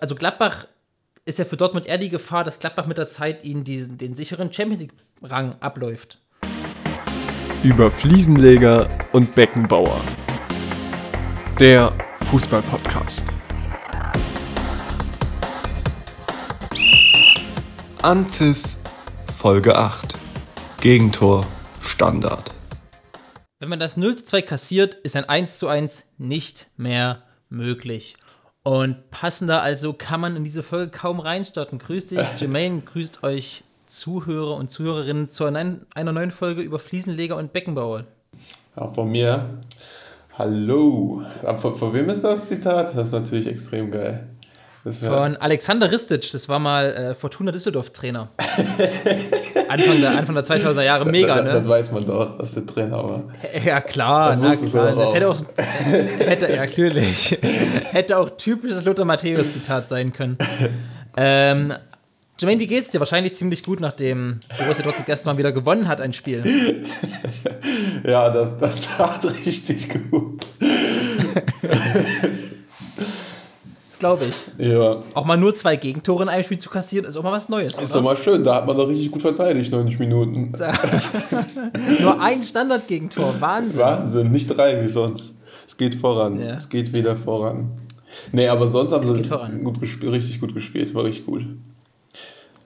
Also Gladbach ist ja für Dortmund eher die Gefahr, dass Gladbach mit der Zeit ihnen diesen, den sicheren Champions League-Rang abläuft. Über Fliesenleger und Beckenbauer. Der Fußball-Podcast. Anpfiff Folge 8. Gegentor Standard. Wenn man das 0 zu 2 kassiert, ist ein 1 zu 1 nicht mehr möglich. Und passender also kann man in diese Folge kaum reinstarten. Grüß dich, Jermaine, grüßt euch Zuhörer und Zuhörerinnen zu einer neuen Folge über Fliesenleger und Beckenbauer. Auch von mir. Hallo. Von, von wem ist das Zitat? Das ist natürlich extrem geil. Von Alexander Ristic, das war mal äh, Fortuna Düsseldorf-Trainer. Anfang, der, Anfang der 2000er Jahre, mega, das, ne? Das weiß man doch, dass der Trainer war. Ja, klar, na klar. Das hätte auch, hätte, ja, natürlich. hätte auch typisches Lothar Matthäus-Zitat sein können. Ähm, Jermaine, wie geht's dir? Wahrscheinlich ziemlich gut, nachdem Borussia Dortmund gestern mal wieder gewonnen hat, ein Spiel. ja, das, das tat richtig gut glaube ich. Ja. Auch mal nur zwei Gegentore in einem Spiel zu kassieren, ist auch mal was Neues. Ist oder? doch mal schön, da hat man doch richtig gut verteidigt, 90 Minuten. nur ein Standard-Gegentor, Wahnsinn. Wahnsinn, nicht drei wie sonst. Es geht voran, ja. es geht wieder voran. Nee, aber sonst haben es sie gut richtig gut gespielt, war richtig gut.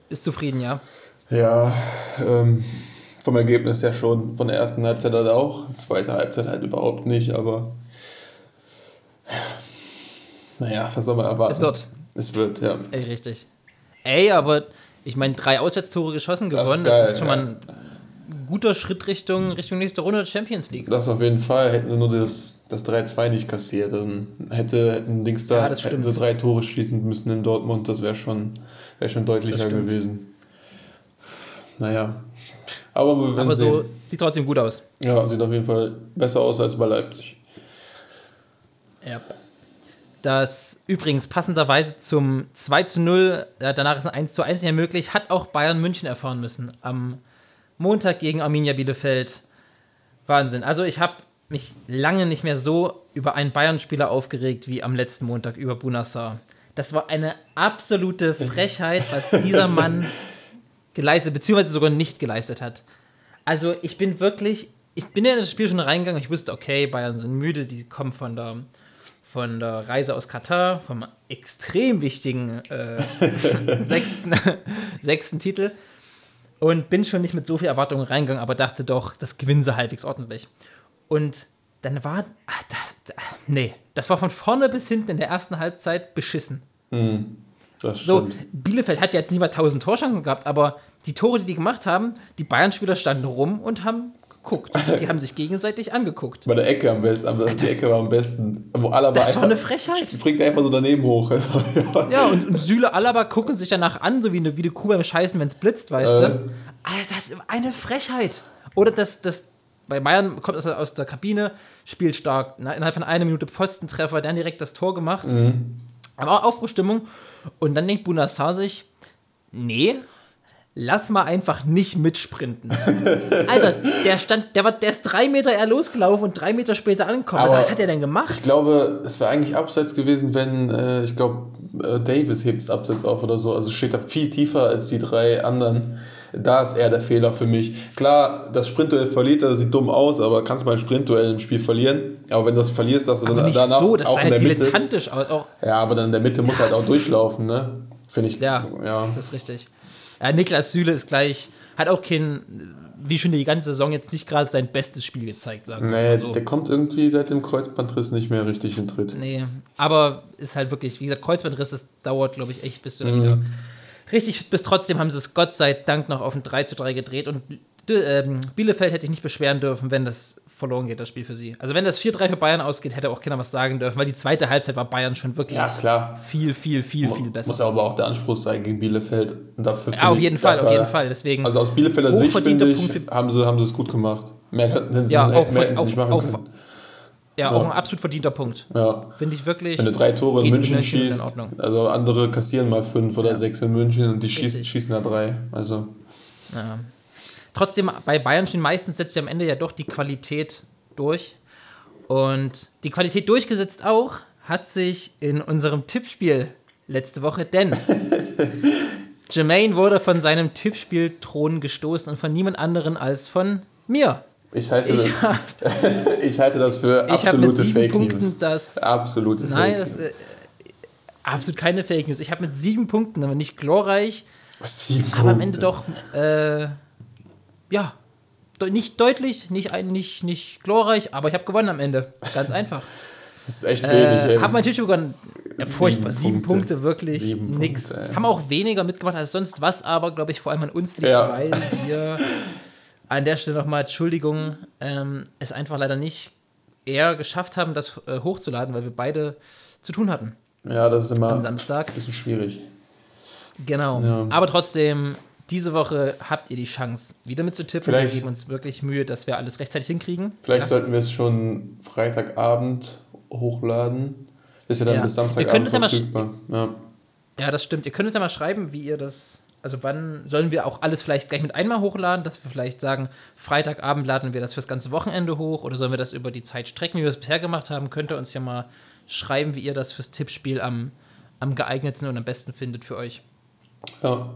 Bist zufrieden, ja? Ja, ähm, vom Ergebnis ja schon. Von der ersten Halbzeit halt auch. Zweite Halbzeit halt überhaupt nicht, aber naja, was soll man erwarten? Es wird. Es wird, ja. Ey, richtig. Ey, aber ich meine, drei Auswärtstore geschossen, gewonnen, das ist, geil, das ist schon ja. mal ein guter Schritt Richtung, Richtung nächste Runde der Champions League. Das auf jeden Fall. Hätten sie nur das, das 3-2 nicht kassiert, dann hätte, hätten Dings da, ja, hätten sie drei Tore schießen müssen in Dortmund, das wäre schon, wär schon deutlicher gewesen. Naja. Aber, Aber so sieht trotzdem gut aus. Ja, sieht auf jeden Fall besser aus als bei Leipzig. Ja das übrigens passenderweise zum 2 zu 0, äh, danach ist ein 1 zu 1 nicht mehr möglich, hat auch Bayern München erfahren müssen. Am Montag gegen Arminia Bielefeld. Wahnsinn. Also ich habe mich lange nicht mehr so über einen Bayern-Spieler aufgeregt wie am letzten Montag über Bunassar. Das war eine absolute Frechheit, was dieser Mann geleistet, beziehungsweise sogar nicht geleistet hat. Also ich bin wirklich, ich bin ja in das Spiel schon reingegangen, ich wusste, okay, Bayern sind müde, die kommen von der von der Reise aus Katar, vom extrem wichtigen äh, sechsten, sechsten Titel. Und bin schon nicht mit so viel Erwartungen reingegangen, aber dachte doch, das gewinnen sie halbwegs ordentlich. Und dann war, ach, das, nee, das war von vorne bis hinten in der ersten Halbzeit beschissen. Mhm, so, Bielefeld hat ja jetzt nicht mal 1000 Torchancen gehabt, aber die Tore, die die gemacht haben, die Bayern-Spieler standen rum und haben geguckt. Die haben sich gegenseitig angeguckt. Bei der Ecke am besten, aber die Ecke war am besten. Wo Alaba das war eine Frechheit. Springt einfach so daneben hoch. ja, und, und Süle, Alaba gucken sich danach an, so wie eine, wie eine Kuh beim Scheißen, wenn es blitzt, weißt äh. du? Alter, das ist eine Frechheit. Oder das, das bei Bayern kommt er aus der Kabine, spielt stark, innerhalb von einer Minute Pfostentreffer, dann direkt das Tor gemacht. Mhm. Aber auch Aufbruchstimmung. Und dann denkt Bunassar sich, nee, lass mal einfach nicht mitsprinten. Alter, der stand, der war, der ist drei Meter eher losgelaufen und drei Meter später angekommen. Also, was hat er denn gemacht? Ich glaube, es wäre eigentlich abseits gewesen, wenn, äh, ich glaube, äh, Davis hebt es abseits auf oder so. Also steht da viel tiefer als die drei anderen. Da ist eher der Fehler für mich. Klar, das Sprintduell verliert, das sieht dumm aus, aber kannst du mal ein Sprintduell im Spiel verlieren. Aber wenn du das verlierst, dass du aber dann nicht danach so, das auch sah in halt der dilettantisch Mitte, aus. Auch. Ja, aber dann in der Mitte muss halt auch durchlaufen, ne? Finde ich. Ja, ja, das ist richtig. Ja, Niklas Süle ist gleich, hat auch kein, wie schon die ganze Saison jetzt nicht gerade sein bestes Spiel gezeigt, sagen wir nee, mal so. der kommt irgendwie seit dem Kreuzbandriss nicht mehr richtig in Tritt. Nee, aber ist halt wirklich, wie gesagt, Kreuzbandriss, das dauert, glaube ich, echt, bis du mhm. da wieder richtig bis trotzdem haben sie es Gott sei Dank noch auf ein 3 zu 3 gedreht und äh, Bielefeld hätte sich nicht beschweren dürfen, wenn das verloren geht, das Spiel für sie. Also wenn das 4-3 für Bayern ausgeht, hätte auch keiner was sagen dürfen, weil die zweite Halbzeit war Bayern schon wirklich ja, viel, viel, viel, viel besser. Muss aber auch der Anspruch sein gegen Bielefeld. Dafür ja, auf jeden Fall, auf jeden Fall. Deswegen also aus Bielefelder Sicht, finde ich, haben sie, haben sie es gut gemacht. Mehr hätten sie, ja, auch, mehr hätten sie nicht machen auch, können. Ja, ja, auch ein absolut verdienter Punkt. Ja. Finde ich wirklich. Wenn du drei Tore in München, schießt, also andere kassieren mal fünf oder sechs in München und die schießen, schießen da drei. Also. Ja. Trotzdem, bei Bayern stehen meistens setzt ja am Ende ja doch die Qualität durch. Und die Qualität durchgesetzt auch hat sich in unserem Tippspiel letzte Woche, denn Jermaine wurde von seinem Tippspielthron gestoßen und von niemand anderen als von mir. Ich halte, Ich das, ich halte das für Ich habe mit absolute sieben Fake Punkten News. das. Absolute Nein, Fake das äh, absolut keine Fake News. Ich habe mit sieben Punkten, aber nicht glorreich, Sieben aber am Ende Punkte. doch, äh, ja, nicht deutlich, nicht, ein, nicht, nicht glorreich, aber ich habe gewonnen am Ende. Ganz einfach. Das ist echt wenig, Äh, ey. hab mein Tisch begonnen. Ja, furchtbar. Sieben Punkte. Punkte, wirklich Sieben nix. Punkte. Haben auch weniger mitgemacht als sonst, was aber, glaube ich, vor allem an uns liegt, Ja. weil wir an der Stelle nochmal Entschuldigung, ähm, es einfach leider nicht eher geschafft haben, das äh, hochzuladen, weil wir beide zu tun hatten Ja, das ist immer am ein Samstag. bisschen schwierig. Genau. Ja. Aber trotzdem, diese Woche habt ihr die Chance, wieder mitzutippen. Vielleicht- Wir geben uns wirklich Mühe, dass wir alles rechtzeitig hinkriegen. Vielleicht ja. sollten wir es schon Freitagabend hochladen. Das ist ja dann Ja. bis Samstagabend verfügbar. Ja. Ja, das stimmt. Ihr könnt uns ja mal schreiben, wie ihr das. Also wann sollen wir auch alles vielleicht gleich mit einmal hochladen, dass wir vielleicht sagen, Freitagabend laden wir das fürs ganze Wochenende hoch oder sollen wir das über die Zeit strecken, wie wir es bisher gemacht haben? Könnt ihr uns ja mal schreiben, wie ihr das fürs Tippspiel am, am geeignetsten und am besten findet für euch. ja.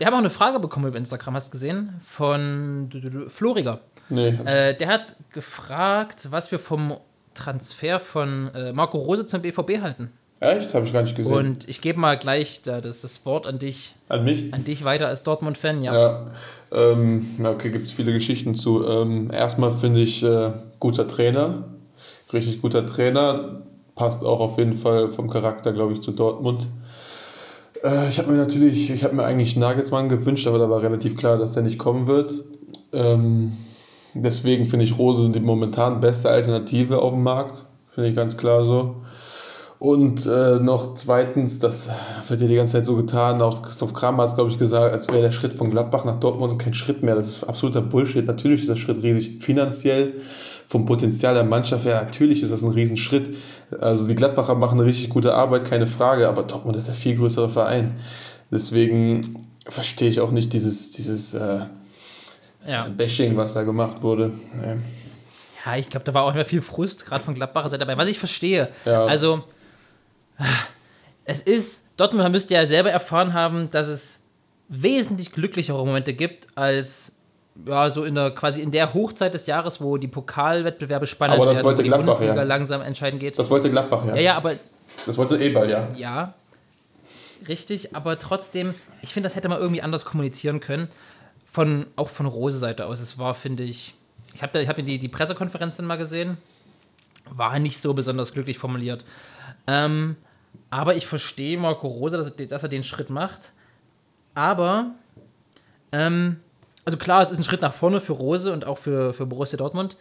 Wir haben auch eine Frage bekommen über Instagram, hast du gesehen? Von Floriger. Nee, Äh, der hat gefragt, was wir vom Transfer von äh, Marco Rose zum BVB halten. echt? Habe ich gar nicht gesehen. Und ich gebe mal gleich da, das, das Wort an dich. An mich? An dich weiter als Dortmund-Fan, ja. Ja. Ähm, okay, gibt es viele Geschichten zu. Ähm, erstmal finde ich, äh, guter Trainer. Richtig guter Trainer. Passt auch auf jeden Fall vom Charakter, glaube ich, zu Dortmund. Äh, ich habe mir natürlich, ich habe mir eigentlich Nagelsmann gewünscht, aber da war relativ klar, dass der nicht kommen wird. Ähm, deswegen finde ich Rose die momentan beste Alternative auf dem Markt. Finde ich ganz klar so. Und äh, noch zweitens, das wird ja die ganze Zeit so getan, auch Christoph Kramer hat, glaube ich, gesagt, als wäre der Schritt von Gladbach nach Dortmund kein Schritt mehr. Das ist absoluter Bullshit. Natürlich ist der Schritt riesig. Finanziell, vom Potenzial der Mannschaft her, natürlich ist das ein Riesenschritt. Also die Gladbacher machen eine richtig gute Arbeit, keine Frage, aber Dortmund ist der viel größere Verein. Deswegen verstehe ich auch nicht dieses, dieses äh, Ja, Bashing, was da gemacht wurde. Nee. ja ich glaube, da war auch immer viel Frust, gerade von Gladbacher Seite dabei, was ich verstehe. Ja. Also, es ist, Dortmund müsste ja selber erfahren haben, dass es wesentlich glücklichere Momente gibt, als ja, so in der quasi in der Hochzeit des Jahres, wo die Pokalwettbewerbe spannend Aber das werden, wollte wo die Gladbach, Bundesliga ja. langsam entscheiden geht. Das wollte Gladbach, ja. ja, ja, aber Das wollte Eberl, ja. Ja, richtig, aber trotzdem, ich finde, das hätte man irgendwie anders kommunizieren können. Von, auch von Rose Seite aus. Es war, finde ich, ich habe hab die, die Pressekonferenz dann mal gesehen, war nicht so besonders glücklich formuliert. Ähm, aber ich verstehe Marco Rose, dass er, dass er den Schritt macht. Aber, ähm, also klar, es ist ein Schritt nach vorne für Rose und auch für, für Borussia Dortmund.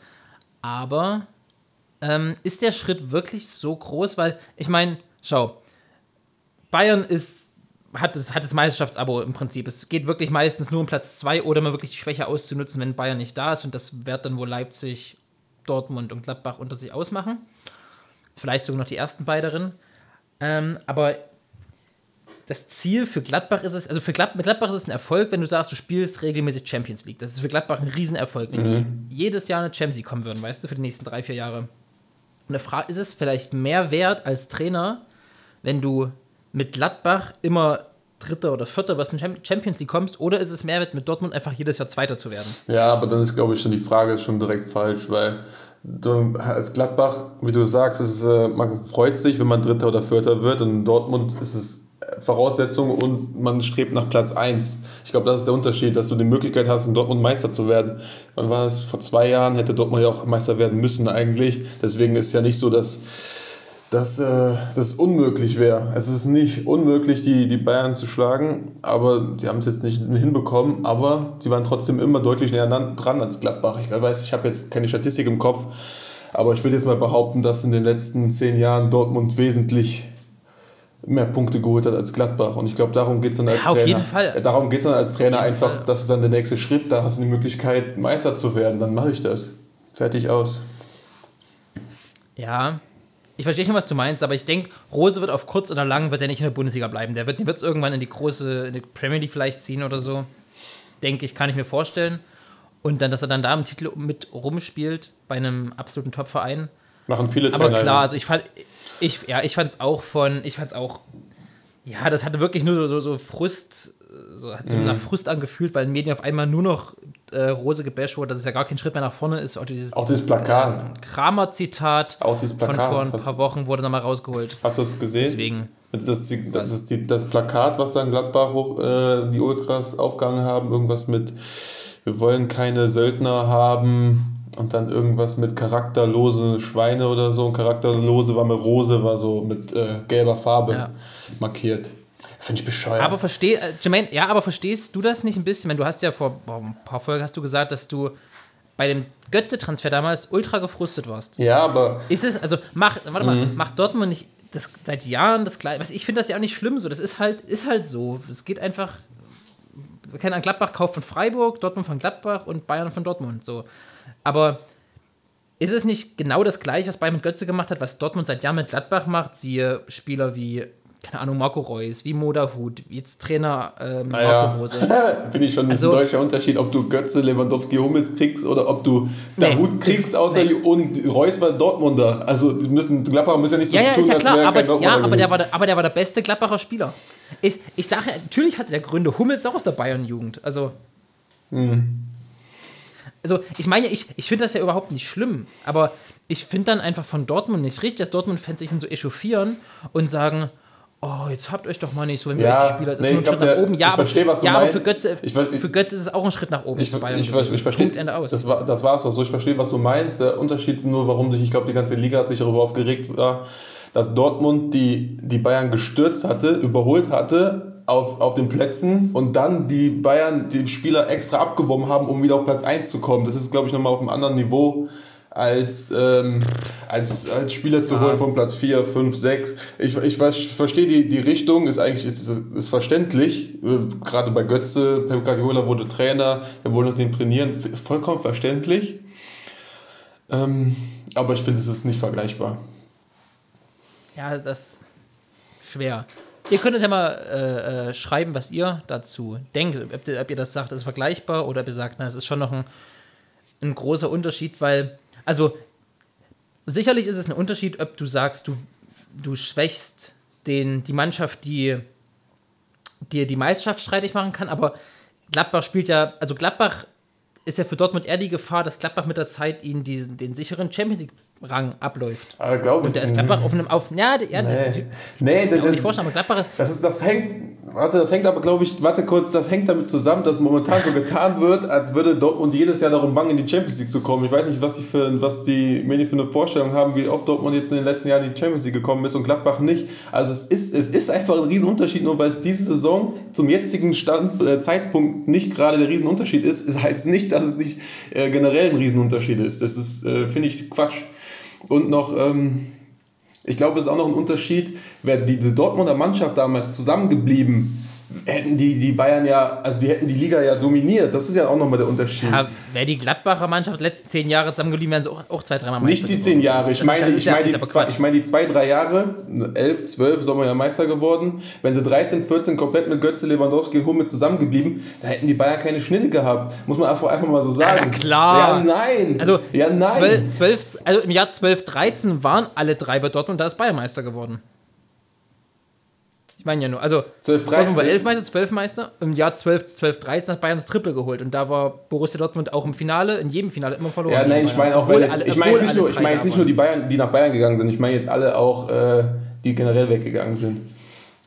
Aber ähm, ist der Schritt wirklich so groß? Weil, ich meine, schau, Bayern ist, hat, das, hat das Meisterschaftsabo im Prinzip. Es geht wirklich meistens nur um Platz 2 oder mal wirklich die Schwäche auszunutzen, wenn Bayern nicht da ist. Und das wird dann wohl Leipzig, Dortmund und Gladbach unter sich ausmachen. Vielleicht sogar noch die ersten beiden. Ähm, aber das Ziel für Gladbach ist es, also für Glad, Gladbach ist es ein Erfolg, wenn du sagst, du spielst regelmäßig Champions League. Das ist für Gladbach ein Riesenerfolg, wenn die jedes Jahr eine Champions League kommen würden, weißt du, für die nächsten drei, vier Jahre. Und der Frage ist es vielleicht mehr wert als Trainer, wenn du mit Gladbach immer Dritter oder Vierter, was in Champions League kommst, oder ist es mehr wert, mit Dortmund einfach jedes Jahr Zweiter zu werden? Ja, aber dann ist, glaube ich, schon die Frage schon direkt falsch, weil du, als Gladbach, wie du sagst, ist, äh, man freut sich, wenn man Dritter oder Vierter wird und in Dortmund ist es Voraussetzung und man strebt nach Platz 1. Ich glaube, das ist der Unterschied, dass du die Möglichkeit hast, in Dortmund Meister zu werden. Wann war es? Vor zwei Jahren hätte Dortmund ja auch Meister werden müssen eigentlich. Deswegen ist ja nicht so, dass, dass äh, das unmöglich wäre. Es ist nicht unmöglich, die, die Bayern zu schlagen, aber sie haben es jetzt nicht hinbekommen, aber sie waren trotzdem immer deutlich näher dran als Gladbach. Ich weiß, ich habe jetzt keine Statistik im Kopf, aber ich würde jetzt mal behaupten, dass in den letzten zehn Jahren Dortmund wesentlich mehr Punkte geholt hat als Gladbach. Und ich glaube, darum geht es dann als Ja, auf Trainer. jeden Fall. Ja, Darum geht es dann als Trainer einfach, Fall. das ist dann der nächste Schritt, da hast du die Möglichkeit, Meister zu werden, dann mache ich das. Fertig aus. Ja, ich verstehe schon, was du meinst, aber ich denke, Rose wird auf kurz oder lang wird er nicht in der Bundesliga bleiben. Der wird es irgendwann in die große, in die Premier League vielleicht ziehen oder so. Denke ich, kann ich mir vorstellen. Und dann, dass er dann da im Titel mit rumspielt, bei einem absoluten Top-Verein. Machen viele Aber Trainer. klar, also ich fand, ich, ja, ich fand es auch von, ich fand es auch Ja, das hatte wirklich nur so, so, so Frust, so hat sich Mhm. nach Frust angefühlt, weil in Medien auf einmal nur noch äh, Rose gebasht wurde, dass es ja gar kein Schritt mehr nach vorne ist. Auch dieses, Auch dieses Plakat. äh, Kramer-Zitat Auch dieses von Plakat. vor ein paar Wochen wurde nochmal rausgeholt. Hast du das gesehen? Deswegen. Das, die, das ist die, das Plakat, was dann Gladbach hoch, äh, die Ultras aufgehangen haben. Irgendwas mit, wir wollen keine Söldner haben. Und dann irgendwas mit charakterlose Schweine oder so. Und charakterlose war mit Rose, war so mit äh, gelber Farbe Ja. markiert. Finde ich bescheuert. Aber versteh, äh, Jermaine, ja, aber verstehst du das nicht ein bisschen? Wenn du hast ja vor boah, ein paar Folgen hast du gesagt, dass du bei dem Götze-Transfer damals ultra gefrustet warst. ja, aber Ist es, also mach, warte mal, Mhm. macht Dortmund nicht das seit Jahren das gleiche. Was ich finde das ja auch nicht schlimm so. Das ist halt, ist halt so. Es geht einfach. Wir kennen an Gladbach kauft von Freiburg, Dortmund von Gladbach und Bayern von Dortmund. So. Aber ist es nicht genau das gleiche, was Bayern mit Götze gemacht hat, was Dortmund seit Jahren mit Gladbach macht? Siehe Spieler wie, keine Ahnung, Marco Reus, wie Moda Hut, wie jetzt Trainer ähm, Marco naja, Rose. finde ich schon Also- ein deutscher Unterschied, ob du Götze, Lewandowski, Hummels kriegst oder ob du Nee, Dahut kriegst, außer nee. und Reus war Dortmunder. Also die müssen, Gladbach müssen ja nicht so Ja, ja, tun, ist ja als klar, wäre aber, ja aber, der war der, aber der war der beste Gladbacher Spieler. Ich, ich sage, natürlich hatte der Gründe. Hummels ist auch aus der Bayern-Jugend. Also, Hm. Also ich meine, ich, ich finde das ja überhaupt nicht schlimm, aber ich finde dann einfach von Dortmund nicht richtig, dass Dortmund-Fans sich dann so echauffieren und sagen, oh, jetzt habt euch doch mal nicht so, wenn wir Ja, die Spieler, es ist nee, nur ein Schritt nach der- oben. ich Ja, aber, versteh, was du ja, aber für Götze, Ich ich- für Götze ist es auch ein Schritt nach oben Ich, ich, ich, verstehe, Punkt, Ende aus. Das war, das war es auch so. Ich verstehe, was du meinst. Der Unterschied nur, warum sich, ich glaube, die ganze Liga hat sich darüber aufgeregt, war, dass Dortmund die, die Bayern gestürzt hatte, überholt hatte auf, auf den Plätzen und dann die Bayern die Spieler extra abgeworben haben, um wieder auf Platz 1 zu kommen. Das ist, glaube ich, nochmal auf einem anderen Niveau als, ähm, als, als Spieler zu Ja. holen von Platz 4, 5, 6. Ich, ich ver- verstehe die, die Richtung, ist eigentlich ist, ist verständlich. Äh, Gerade bei Götze, Pep Guardiola wurde Trainer, er wollte den trainieren, vollkommen verständlich. Ähm, aber ich finde, es ist nicht vergleichbar. Ja, das ist schwer. Ihr könnt uns ja mal äh, äh, schreiben, was ihr dazu denkt. Ob, ihr- ob ihr das sagt, ist vergleichbar oder ob ihr sagt, na, es ist schon noch ein, ein großer Unterschied, weil, also sicherlich ist es ein Unterschied, ob du sagst, du, du schwächst den, die Mannschaft, die dir die Meisterschaft streitig machen kann, aber Gladbach spielt ja, also Gladbach ist ja für Dortmund eher die Gefahr, dass Gladbach mit der Zeit ihnen diesen, den sicheren Champions League-Rang abläuft. Ich. Und der ist Gladbach auf einem, auf, ja, ja, Nee, nee kann mir das, nicht vorstellen, aber Gladbach ist, das, ist, das hängt, warte, das hängt aber, glaube ich, warte kurz, das hängt damit zusammen, dass momentan so getan wird, als würde Dortmund jedes Jahr darum bangen, in die Champions League zu kommen. Ich weiß nicht, was die, für, was die Medien für eine Vorstellung haben, wie oft Dortmund jetzt in den letzten Jahren in die Champions League gekommen ist und Gladbach nicht. Also es ist, es ist einfach ein Riesenunterschied, nur weil es diese Saison zum jetzigen Stand, äh, Zeitpunkt nicht gerade der Riesenunterschied ist. Es heißt nicht, dass es nicht äh, generell ein Riesenunterschied ist. Das ist, äh, finde ich, Quatsch. Und noch, ähm, ich glaube, es ist auch noch ein Unterschied, wäre diese Dortmunder Mannschaft damals zusammengeblieben, hätten die, die Bayern ja, also die hätten die Liga ja dominiert. Das ist ja auch nochmal der Unterschied. ja, wäre die Gladbacher Mannschaft letzten zehn Jahre zusammengeblieben, wären sie auch, auch zwei, dreimal Nicht Meister die zehn Jahre, ich meine, ich ja- meine, die, zwei, ich meine die zwei, drei Jahre, 11, 12, sind wir ja Meister geworden. Wenn sie 13, 14 komplett mit Götze, Lewandowski und Hummel zusammengeblieben, da hätten die Bayern keine Schnitte gehabt. Muss man einfach, einfach mal so sagen. na klar. Ja, nein. Also, ja, nein. 12, 12, also im Jahr 12, 13 waren alle drei bei Dortmund, da ist Bayern Meister geworden. Ich meine ja nur, also 12, Dortmund war 13. 11 Meister, 12 Meister. Im Jahr 12, 12, 13 hat Bayern das Triple geholt und da war Borussia Dortmund auch im Finale, in jedem Finale immer verloren. Ja, nein, ich meine auch, weil jetzt, ich meine nicht, nur, ich da jetzt nicht nur die Bayern, die nach Bayern gegangen sind. Ich meine jetzt alle auch, äh, die generell weggegangen sind.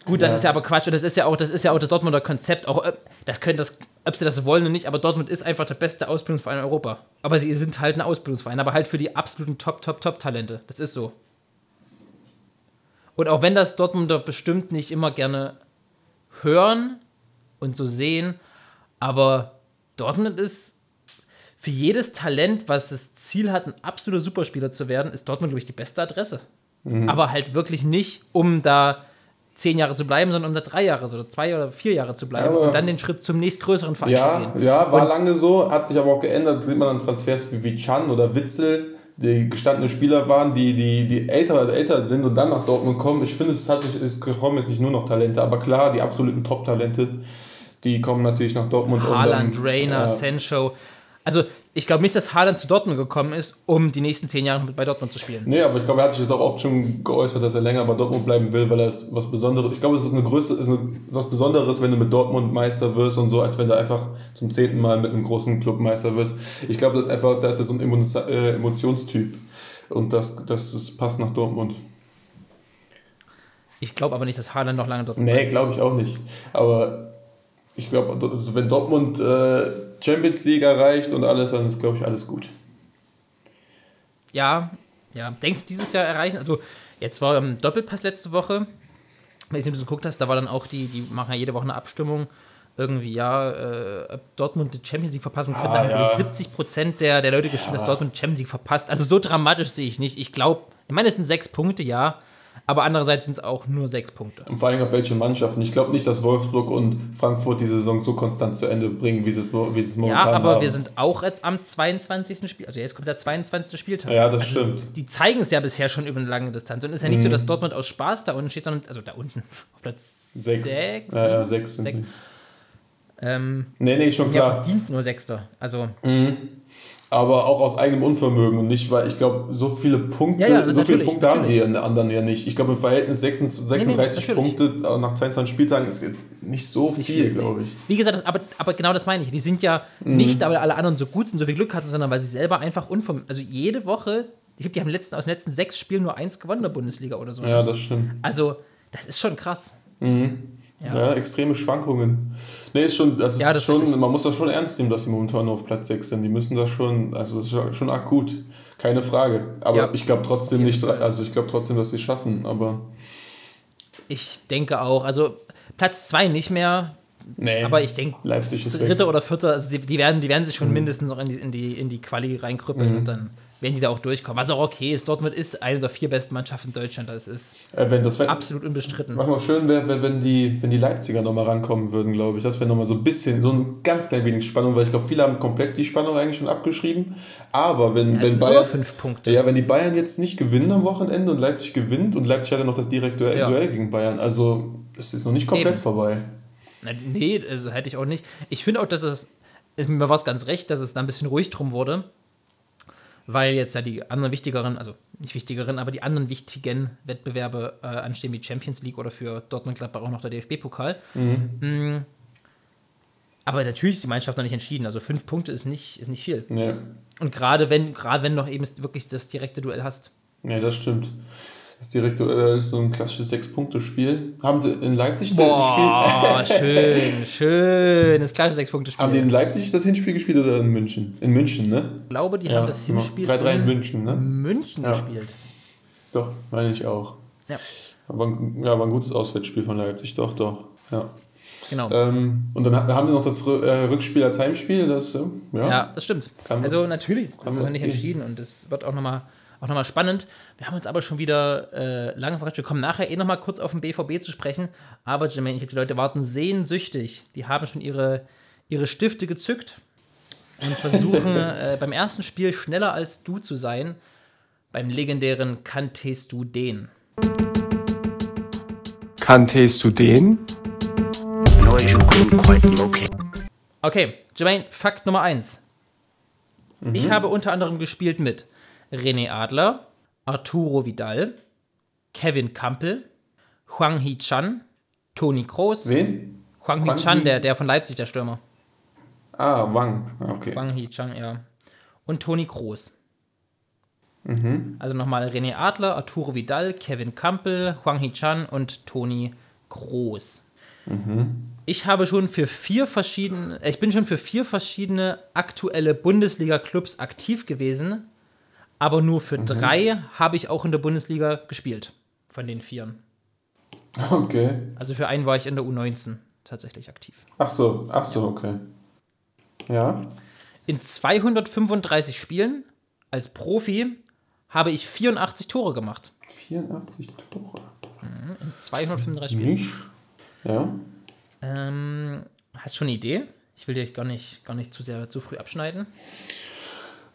Gut, das ist ja aber Quatsch und das ist ja auch das ist ja auch das Dortmunder Konzept. Auch äh, das können das, ob sie das wollen oder nicht, aber Dortmund ist einfach der beste Ausbildungsverein in Europa. Aber sie sind halt ein Ausbildungsverein, aber halt für die absoluten Top, Top, Top Talente. Das ist so. Und auch wenn das Dortmunder bestimmt nicht immer gerne hören und so sehen, aber Dortmund ist für jedes Talent, was das Ziel hat, ein absoluter Superspieler zu werden, ist Dortmund, glaube ich, die beste Adresse. Aber halt wirklich nicht, um da zehn Jahre zu bleiben, sondern um da drei Jahre oder zwei oder vier Jahre zu bleiben Aber- und dann den Schritt zum nächstgrößeren Verein zu Ja, gehen. ja, war Und- lange so, hat sich aber auch geändert. Sieht man an Transfers wie, wie Chan oder Witzel, die gestandene Spieler waren, die, die, die älter, älter sind und dann nach Dortmund kommen. Ich finde, es, hat es kommen jetzt nicht nur noch Talente, aber klar, die absoluten Top-Talente, die kommen natürlich nach Dortmund. und Haaland, Rainer, ja. Sancho. Also, ich glaube nicht, dass Haaland zu Dortmund gekommen ist, um die nächsten zehn Jahre bei Dortmund zu spielen. Nee, aber ich glaube, er hat sich jetzt auch oft schon geäußert, dass er länger bei Dortmund bleiben will, weil er ist was Besonderes. Ich glaube, es ist eine Größe, ist eine, was Besonderes, wenn du mit Dortmund Meister wirst und so, als wenn du einfach zum zehnten Mal mit einem großen Club Meister wirst. Ich glaube, das ist einfach, da ist er so ein äh, Emotionstyp. Und das, das, das passt nach Dortmund. Ich glaube aber nicht, dass Haaland noch lange dort Nee, glaube ich auch nicht. Aber ich glaube, also wenn Dortmund äh, Champions League erreicht und alles, dann ist, glaube ich, alles gut. Ja, ja. Denkst du dieses Jahr erreichen? Also, jetzt war im Doppelpass letzte Woche, wenn du so geguckt hast, da war dann auch die, die machen ja jede Woche eine Abstimmung. Irgendwie, ja, äh, Dortmund die Champions League verpassen könnte. Ah, da haben ja. wirklich 70 Prozent der, der Leute gestimmt, dass Dortmund Champions League verpasst. Also, so dramatisch sehe ich nicht. Ich glaube, ich meine, es sind sechs Punkte, ja. Aber andererseits sind es auch nur sechs Punkte. Und vor allem auf welche Mannschaften. Ich glaube nicht, dass Wolfsburg und Frankfurt die Saison so konstant zu Ende bringen, wie sie es, wie sie es Ja, momentan aber haben. wir sind auch jetzt am 22. Spiel. Also jetzt kommt der 22. Spieltag. Ja, das also stimmt. Mhm. Die zeigen es ja bisher schon über eine lange Distanz. Und es ist ja nicht so, dass Dortmund aus Spaß da unten steht, sondern, also da unten, auf Platz Sechs. 6. Ja, ja, sechs Sechs. Ähm, Nee, nee, schon sind ja klar. verdient nur Sechster. Also, Aber auch aus eigenem Unvermögen und nicht, weil ich glaube, so viele Punkte, Ja, ja, so viele natürlich, Punkte haben die anderen ja nicht. Ich glaube, im Verhältnis 36, 36 natürlich. Punkte äh, nach 22 Spieltagen ist jetzt nicht so nicht viel, viel, glaube ich. wie gesagt, aber, aber genau das meine ich. Die sind ja Mhm. nicht, weil alle anderen so gut sind, so viel Glück hatten, sondern weil sie selber einfach unverm... Also jede Woche, ich glaube, die haben letzten, aus den letzten sechs Spielen nur eins gewonnen in der Bundesliga oder so. Ja, das stimmt. Also, das ist schon krass. Ja. extreme Schwankungen. Nee, ist schon, das ist Ja, das schon, man muss das schon ernst nehmen, dass sie momentan nur auf Platz 6 sind. Die müssen das schon, also das ist schon- akut. Keine Frage. Aber Ja, ich glaube trotzdem nicht, also ich glaube trotzdem, dass sie es schaffen, aber Ich denke auch. Also, Platz zwei nicht mehr. nee. Aber ich denke, ist weg. dritter oder vierter, also die, die, werden, die werden sich schon mindestens noch in die, in die, in die Quali reinkrüppeln und dann werden die da auch durchkommen. Was auch okay ist. Dortmund ist eine der vier besten Mannschaften in Deutschland. Das ist Äh, wenn das, wenn, absolut unbestritten. Was noch schön wäre, wär, wenn, die, wenn die Leipziger nochmal rankommen würden, glaube ich. Das wäre nochmal so ein bisschen, so ein ganz klein wenig Spannung, weil ich glaube, viele haben komplett die Spannung eigentlich schon abgeschrieben. Aber wenn, Es wenn Bayern. fünf Punkte. Ja, wenn die Bayern jetzt nicht gewinnen am Wochenende und Leipzig gewinnt und Leipzig hat ja noch das direkte Duell, Ja. Duell gegen Bayern. Also es ist noch nicht komplett Eben. vorbei. Nee, also hätte ich auch nicht. Ich finde auch, dass es, mir war es ganz recht, dass es da ein bisschen ruhig drum wurde, weil jetzt ja die anderen wichtigeren, also nicht wichtigeren, aber die anderen wichtigen Wettbewerbe äh, anstehen, wie Champions League oder für Dortmund Gladbach auch noch der DFB-Pokal. Mm. Aber natürlich ist die Mannschaft noch nicht entschieden. Also fünf Punkte ist nicht, ist nicht viel. Nee. Und gerade wenn, gerade wenn du noch eben wirklich das direkte Duell hast. nee, das stimmt. Das direkte Duell ist so ein klassisches Sechs-Punkte-Spiel. Haben sie in Leipzig das Boah, gespielt? schön, schön. Das gleiche Sechs-Punkte-Spiel. Haben die in Leipzig das Hinspiel gespielt oder in München? In München, ne? ich glaube, die haben das Hinspiel 3-3 in München, ne? München Ja. gespielt. Doch, meine ich auch. Ja, Aber ein, ja, war ein gutes Auswärtsspiel von Leipzig, doch, doch. Ja. genau. Ähm, und dann ha- haben sie noch das äh, Rückspiel als Heimspiel. Das, äh, ja. Ja, das stimmt. Kann also natürlich ist es noch nicht gehen. entschieden und es wird auch nochmal auch noch mal spannend. Wir haben uns aber schon wieder äh, lange verquatscht. Wir kommen nachher eh nochmal kurz auf den BVB zu sprechen. Aber Jermaine, ich glaube, die Leute warten sehnsüchtig. Die haben schon ihre, ihre Stifte gezückt und versuchen äh, beim ersten Spiel schneller als du zu sein. Beim legendären Kanntest du den. Kanntest du den? Okay, Jermaine, Fakt Nummer 1. Ich habe unter anderem gespielt mit René Adler, Arturo Vidal, Kevin Campbell, Huang Hee-Chan, Toni Kroos, Wen? Huang Hee- der, der von Leipzig, der Stürmer. Ah, Wang. Okay. Huang Hee-Chan, ja. Und Toni Kroos. Also nochmal René Adler, Arturo Vidal, Kevin Campbell, Huang Hee-Chan und Toni Kroos. Ich habe schon für vier verschiedene, äh, ich bin schon für vier verschiedene aktuelle Bundesliga-Clubs aktiv gewesen, aber nur für drei habe ich auch in der Bundesliga gespielt. Von den vieren. Okay. Also für einen war ich in der U19 tatsächlich aktiv. Ach so, ach so, okay. Ja. In 235 Spielen als Profi habe ich 84 Tore gemacht. 84 Tore. In 235 Spielen. Nicht? Ja. Ähm, hast du schon eine Idee? Ich will dich gar nicht, gar nicht zu sehr zu früh abschneiden.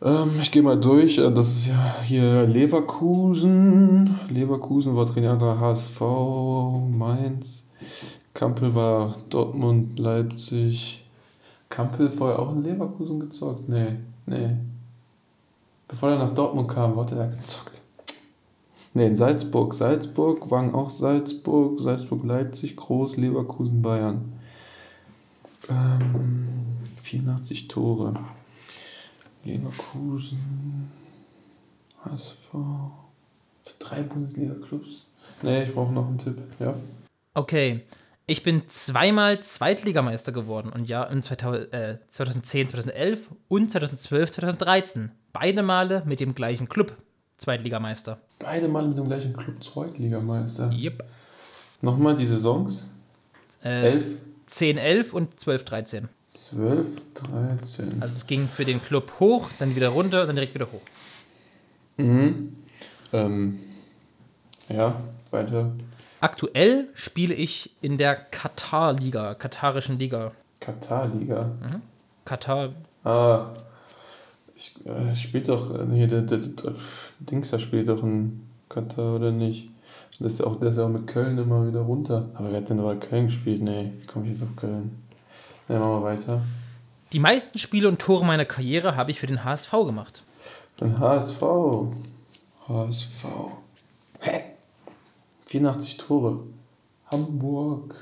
Ähm, ich gehe mal durch. Äh, Das ist ja hier Leverkusen. Leverkusen war Trainer HSV, Mainz. Kampel war Dortmund, Leipzig, Kampel vorher auch in Leverkusen gezockt? Nee, nee. Bevor er nach Dortmund kam, hat er gezockt? Nee, in Salzburg. Salzburg, Wang auch Salzburg, Salzburg, Leipzig, Groß, Leverkusen, Bayern. Ähm, 84 Tore. Leverkusen, HSV. Für drei Bundesliga-Clubs? Nee, ich brauche noch einen Tipp, ja. Okay. Ich bin zweimal Zweitligameister geworden und ja, in 2000, äh, 2010, 2011 und 2012, 2013. Beide Male mit dem gleichen Club Zweitligameister. Beide Mal mit dem gleichen Club Zweitligameister. Yep. Nochmal die Saisons. Äh, 11, 10, 11 und 12, 13. 12, 13. Also es ging für den Club hoch, dann wieder runter, dann direkt wieder hoch. Mhm. Ähm, ja, weiter. Aktuell spiele ich in der Katar-Liga, katarischen Liga. Katar-Liga. Katar, Ah, ich, äh, spielt doch, äh, hier, der, der, der Dings, da spielt doch in Katar oder nicht? Das ist ja auch, der ist ja auch mit Köln immer wieder runter. Aber wer hat denn bei Köln gespielt? Nee, komm ich jetzt auf Köln. Ne, machen wir weiter. Die meisten Spiele und Tore meiner Karriere habe ich für den HSV gemacht. Dann HSV. HSV. Hä? 84 Tore. Hamburg.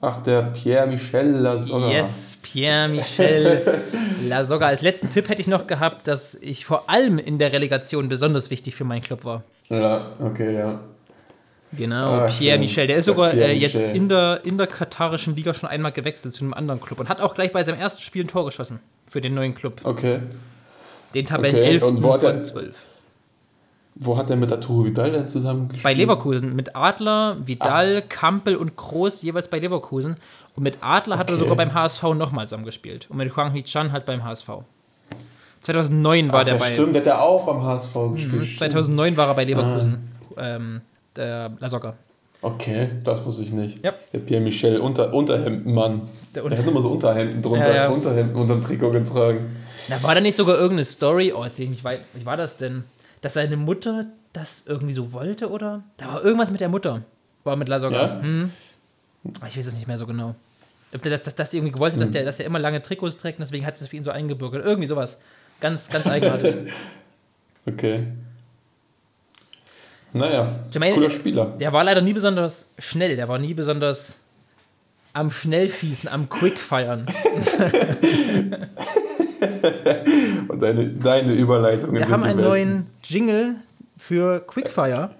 Ach, der Pierre-Michel Lasogga. Yes, Pierre-Michel Lasogga. Als letzten Tipp hätte ich noch gehabt, dass ich vor allem in der Relegation besonders wichtig für meinen Club war. Ja, okay, ja. Genau, Ah, Pierre-Michel. Der ist sogar äh, jetzt in der, in der katarischen Liga schon einmal gewechselt zu einem anderen Club und hat auch gleich bei seinem ersten Spiel ein Tor geschossen für den neuen Club. Okay. Den Tabellen Okay, 11 und wo von er- 12. Wo hat er mit Arturo Vidal denn zusammen gespielt? Bei Leverkusen mit Adler, Vidal, Kampel und Groß jeweils bei Leverkusen. Und mit Adler hat er Okay. sogar beim HSV nochmal zusammengespielt. Und mit Huang Hee-chan halt beim HSV. 2009 war Ach, der ja, bei. stimmt, der hat ja auch beim HSV gespielt. Mhm, stimmt. 2009 war er bei Leverkusen. Ähm, der Lasogga. Okay, das wusste ich nicht. Ja. Der Pierre-Michel, Unter Unterhemdenmann. Der Der, Unter- hat immer so Unterhemden drunter, Ja, ja. Unterhemden unter dem Trikot getragen. Da war da nicht sogar irgendeine Story, oh, erzähl ich nicht weit, wie war das denn? Dass seine Mutter das irgendwie so wollte, oder? Da war irgendwas mit der Mutter. War mit Lasogga. Ja? Hm. Ah, Ich weiß es nicht mehr so genau. Ob der, dass, dass die irgendwie gewollt hat, dass, Hm. der, dass der immer lange Trikots trägt und deswegen hat sie das für ihn so eingebürgert. Irgendwie sowas. Ganz, ganz eigenartig. Okay. Naja, Jermaine- cooler Spieler. der war leider nie besonders schnell. Der war nie besonders am Schnellschießen, am Quickfeiern. Und deine, deine Überleitungen Wir sind haben die einen besten. neuen Jingle für Quickfire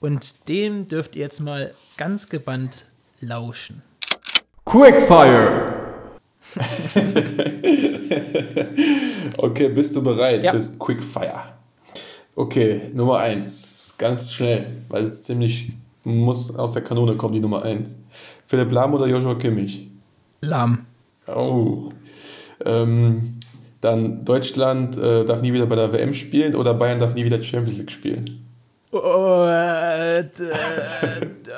und dem dürft ihr jetzt mal ganz gebannt lauschen. Quickfire. Okay, bist du bereit Ja. fürs Quickfire? Okay, Nummer 1. Ganz schnell, weil es ziemlich muss aus der Kanone kommen, die Nummer 1. Philipp Lahm oder Joshua Kimmich? Lahm. Oh. Ähm, dann Deutschland äh, darf nie wieder bei der WM spielen oder Bayern darf nie wieder Champions League spielen. Oh, äh, äh,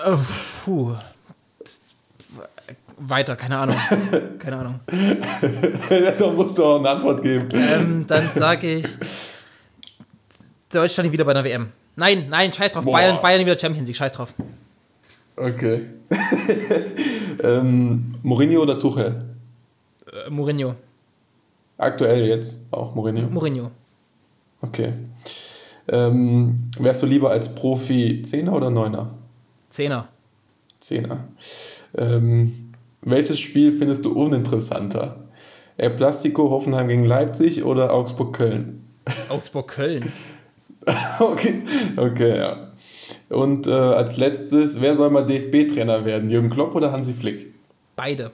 oh, puh. Weiter, keine Ahnung. Keine Ahnung. da musst du auch eine Antwort geben. Ähm, dann sage ich Deutschland wieder bei einer WM. Nein, nein, scheiß drauf. Boah. Bayern, Bayern wieder Champions League, scheiß drauf. Okay. ähm, Mourinho oder Tuchel? Äh, Mourinho. Aktuell jetzt auch Mourinho. Mourinho. Okay. Ähm, wärst du lieber als Profi Zehner oder Neuner? Zehner. Zehner. Ähm, welches Spiel findest du uninteressanter? El Plastico Hoffenheim gegen Leipzig oder Augsburg-Köln? Augsburg-Köln. okay, okay, ja. Und äh, als letztes, wer soll mal DFB-Trainer werden? Jürgen Klopp oder Hansi Flick? Beide.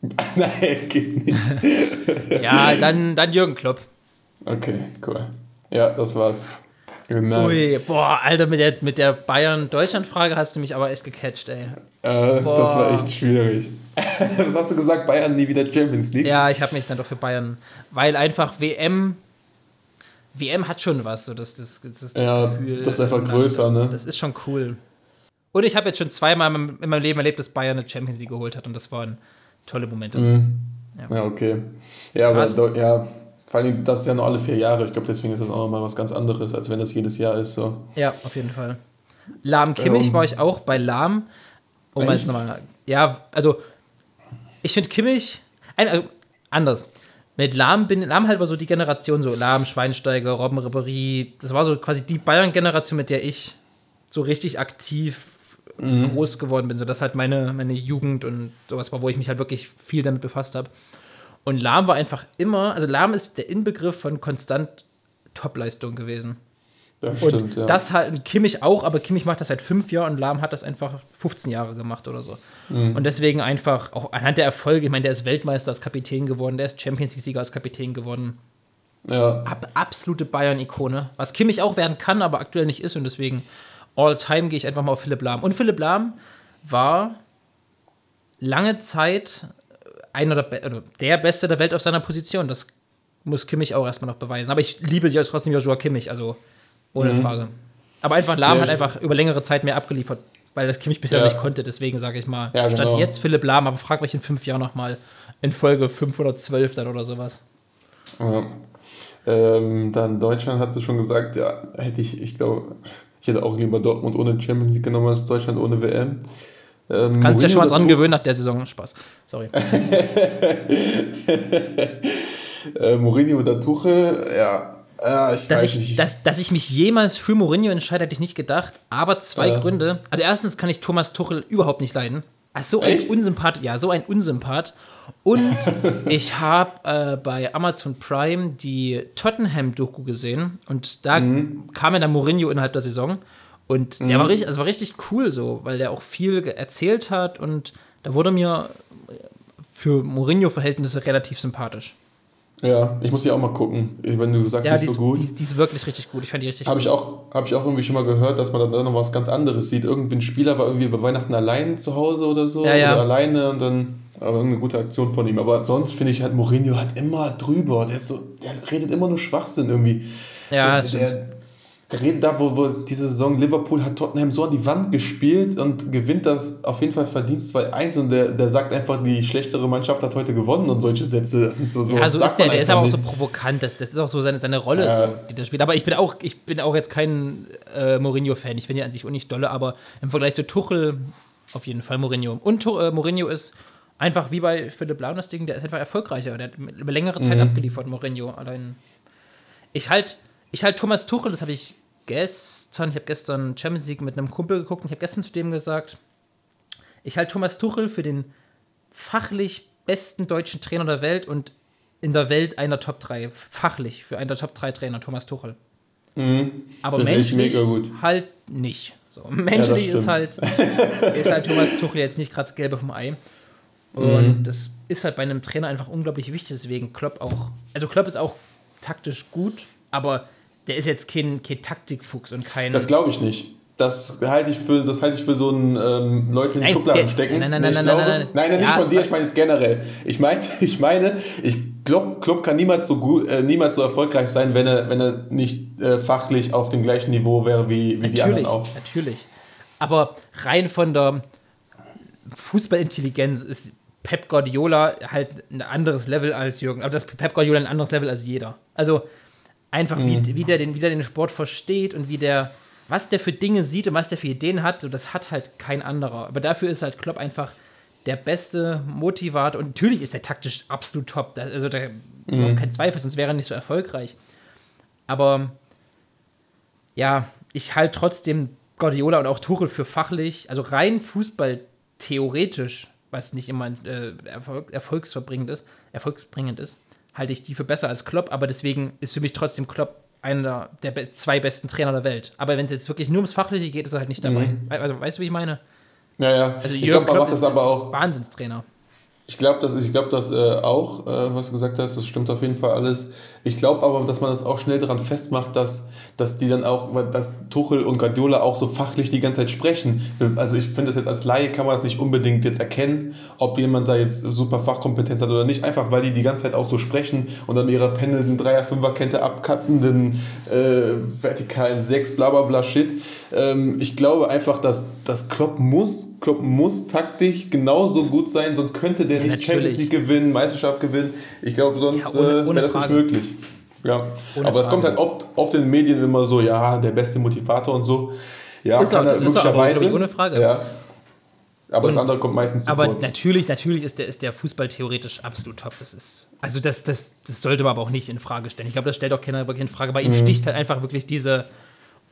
Nein, geht nicht. Ja, dann, dann Jürgen Klopp. Okay, cool. Ja, das war's. Genau. Ui, boah, Alter, mit der, mit der Bayern-Deutschland-Frage hast du mich aber echt gecatcht, ey. Äh, das war echt schwierig. Was hast du gesagt? Bayern nie wieder Champions League? Ja, ich habe mich dann doch für Bayern, weil einfach WM, WM hat schon was, so das, das, das, das Ja, Gefühl. das ist einfach größer, ne? Das ist schon cool. Und ich habe jetzt schon zweimal in meinem Leben erlebt, dass Bayern eine Champions League geholt hat und das waren tolle Momente. Mhm. Ja. Ja. okay. Ja, aber Krass. do- ja, vor allem das ist ja nur alle vier Jahre. Ich glaube, deswegen ist das auch nochmal was ganz anderes, als wenn das jedes Jahr ist. So. Ja, auf jeden Fall. Lahm Kimmich Ähm, war ich auch bei Lahm. Um jetzt nochmal. Ja, also ich finde Kimmich, ein, äh, anders. Mit Lahm bin Lahm halt war so die Generation, so Lahm, Schweinsteiger, Robben Ribéry. Das war so quasi die Bayern-Generation, mit der ich so richtig aktiv groß geworden bin. So das halt meine, meine Jugend und sowas war, wo ich mich halt wirklich viel damit befasst habe. Und Lahm war einfach immer, also Lahm ist der Inbegriff von konstant Topleistung gewesen. Das Und stimmt, ja. das halt, Kimmich auch, aber Kimmich macht das seit fünf Jahren und Lahm hat das einfach 15 Jahre gemacht oder so. Mhm. Und deswegen einfach, auch anhand der Erfolge, ich meine, der ist Weltmeister als Kapitän geworden, der ist Champions League-Sieger als Kapitän geworden. ja. Ab, absolute Bayern-Ikone. Was Kimmich auch werden kann, aber aktuell nicht ist und deswegen all-time gehe ich einfach mal auf Philipp Lahm. Und Philipp Lahm war lange Zeit einer der, der Beste der Welt auf seiner Position. Das muss Kimmich auch erstmal noch beweisen. Aber ich liebe trotzdem Joshua Kimmich, also ohne Frage. Aber einfach Lahm Ja, hat einfach über längere Zeit mehr abgeliefert, weil das Kimmich bisher Ja. nicht konnte. Deswegen sage ich mal, Ja, stand genau. jetzt Philipp Lahm, aber frag mich in fünf Jahren noch mal in Folge 512 dann oder sowas. Ja. Ähm, dann Deutschland hat sie schon gesagt, ja, hätte ich, ich glaube, ich hätte auch lieber Dortmund ohne Champions League genommen als Deutschland ohne WM. Ähm, Kannst ja schon mal Mourinho dran dazu- gewöhnen nach der Saison. Spaß. Sorry. Äh, Mourinho oder Tuchel, ja, ich Dass ich, dass, dass ich mich jemals für Mourinho entscheide, hätte ich nicht gedacht. Aber zwei Ja. Gründe. Also erstens kann ich Thomas Tuchel überhaupt nicht leiden. Ach, so ein Echt? Unsympath, ja, so ein Unsympath. Und ich habe äh, bei Amazon Prime die Tottenham-Doku gesehen und da Mhm. kam ja dann Mourinho innerhalb der Saison. Und der war richtig, also war richtig cool so, weil der auch viel erzählt hat und da wurde mir für Mourinho-Verhältnisse relativ sympathisch. Ja, ich muss die auch mal gucken, wenn du sagst, Ja, die ist so gut. die, ist- die ist wirklich richtig gut. Ich fand die richtig Habe gut. ich, auch, hab ich auch irgendwie schon mal gehört, dass man dann noch was ganz anderes sieht. Irgendwie ein Spieler war irgendwie bei Weihnachten allein zu Hause oder so. Ja, ja. Oder alleine und dann aber irgendeine gute Aktion von ihm. Aber sonst finde ich, hat Mourinho hat immer drüber. Der, ist so, der redet immer nur Schwachsinn irgendwie. Ja, der, das stimmt. Der, der redet da, wo, wo diese Saison Liverpool hat Tottenham so an die Wand gespielt und gewinnt das auf jeden Fall verdient 2-1 und der, der sagt einfach, die schlechtere Mannschaft hat heute gewonnen und solche Sätze. Das sind so, so Ja, so ist der, der ist aber auch so provokant, das, das ist auch so seine, seine Rolle, Ja. so, die der spielt. Aber ich bin auch, ich bin auch jetzt kein äh, Mourinho-Fan. Ich finde ihn an sich auch nicht dolle, aber im Vergleich zu Tuchel auf jeden Fall Mourinho. Und äh, Mourinho ist einfach wie bei Philipp das Ding, der ist einfach erfolgreicher. Der hat über längere Zeit Mhm. abgeliefert, Mourinho. Allein. Ich halt, ich halt Thomas Tuchel, das habe ich gestern, ich habe gestern Champions League mit einem Kumpel geguckt und ich habe gestern zu dem gesagt, ich halte Thomas Tuchel für den fachlich besten deutschen Trainer der Welt und in der Welt einer Top 3. Fachlich für einen der Top 3 Trainer, Thomas Tuchel. Mhm. Aber ist menschlich halt nicht. So, menschlich ist stimmt. halt, ist halt Thomas Tuchel jetzt nicht gerade das Gelbe vom Ei. Und Mhm. das ist halt bei einem Trainer einfach unglaublich wichtig, deswegen Klopp auch. Also Klopp ist auch taktisch gut, aber der ist jetzt kein, kein Taktikfuchs und kein. Das glaube ich nicht. Das halte ich für, das halte ich für so einen ähm, Leute in die Nein, Schubladen stecken. nein, nein, nein, nein, glaube- nein, nein. nein, nein, nicht Ja, von dir, ich meine jetzt generell. Ich meine, ich meine, ich glaube, Klopp kann niemals so gut, äh, niemals so erfolgreich sein, wenn er, wenn er nicht äh, fachlich auf dem gleichen Niveau wäre wie, wie die anderen auch. natürlich. Aber rein von der Fußballintelligenz ist Pep Guardiola halt ein anderes Level als Jürgen. Aber das Pep Guardiola ein anderes Level als jeder. Also einfach, Mhm. wie, wie, der den, wie der den Sport versteht und wie der, was der für Dinge sieht und was der für Ideen hat, so, das hat halt kein anderer. Aber dafür ist halt Klopp einfach der beste Motivator. Und natürlich ist der taktisch absolut top. Also da Mhm. kein Zweifel, sonst wäre er nicht so erfolgreich. Aber ja, ich halte trotzdem Guardiola und auch Tuchel für fachlich, also rein Fußball theoretisch, was nicht immer äh, Erfolg, erfolgsverbringend ist, erfolgsbringend ist, halte ich die für besser als Klopp, aber deswegen ist für mich trotzdem Klopp einer der be zwei besten Trainer der Welt. Aber wenn es jetzt wirklich nur ums Fachliche geht, ist er halt nicht dabei. Mhm. Also, weißt du, wie ich meine? Ja, ja. Also Jürgen glaube, er Klopp macht ist, das aber ist auch. Wahnsinnstrainer. Ich glaube das, ich glaub das äh, auch, äh, was du gesagt hast, das stimmt auf jeden Fall alles. Ich glaube aber, dass man das auch schnell daran festmacht, dass, dass die dann auch, dass Tuchel und Guardiola auch so fachlich die ganze Zeit sprechen. Also ich finde das jetzt als Laie kann man das nicht unbedingt jetzt erkennen, ob jemand da jetzt super Fachkompetenz hat oder nicht, einfach weil die die ganze Zeit auch so sprechen und dann ihre pendelnden Dreier-Fünfer-Kette abkattenden äh, vertikalen Sechs, bla bla bla Shit. Ähm, ich glaube einfach, dass das Klopp muss, Klopp muss taktisch genauso gut sein, sonst könnte der Ja, nicht natürlich. Champions League gewinnen, Meisterschaft gewinnen. Ich glaube, sonst Ja, ohne- äh, ohne wäre das Frage. nicht möglich. Ja. Ohne aber es kommt halt oft, oft in den Medien immer so, ja, der beste Motivator und so. Ja, Ist kann er das ist aber, möglicherweise. glaub ich, ohne Frage. Ja. Aber das Und- andere kommt meistens zu Aber kurz. natürlich, natürlich ist der, ist der Fußball theoretisch absolut top. Das ist, also das, das, das sollte man aber auch nicht in Frage stellen. Ich glaube, das stellt auch keiner wirklich in Frage. Bei ihm Mhm. sticht halt einfach wirklich diese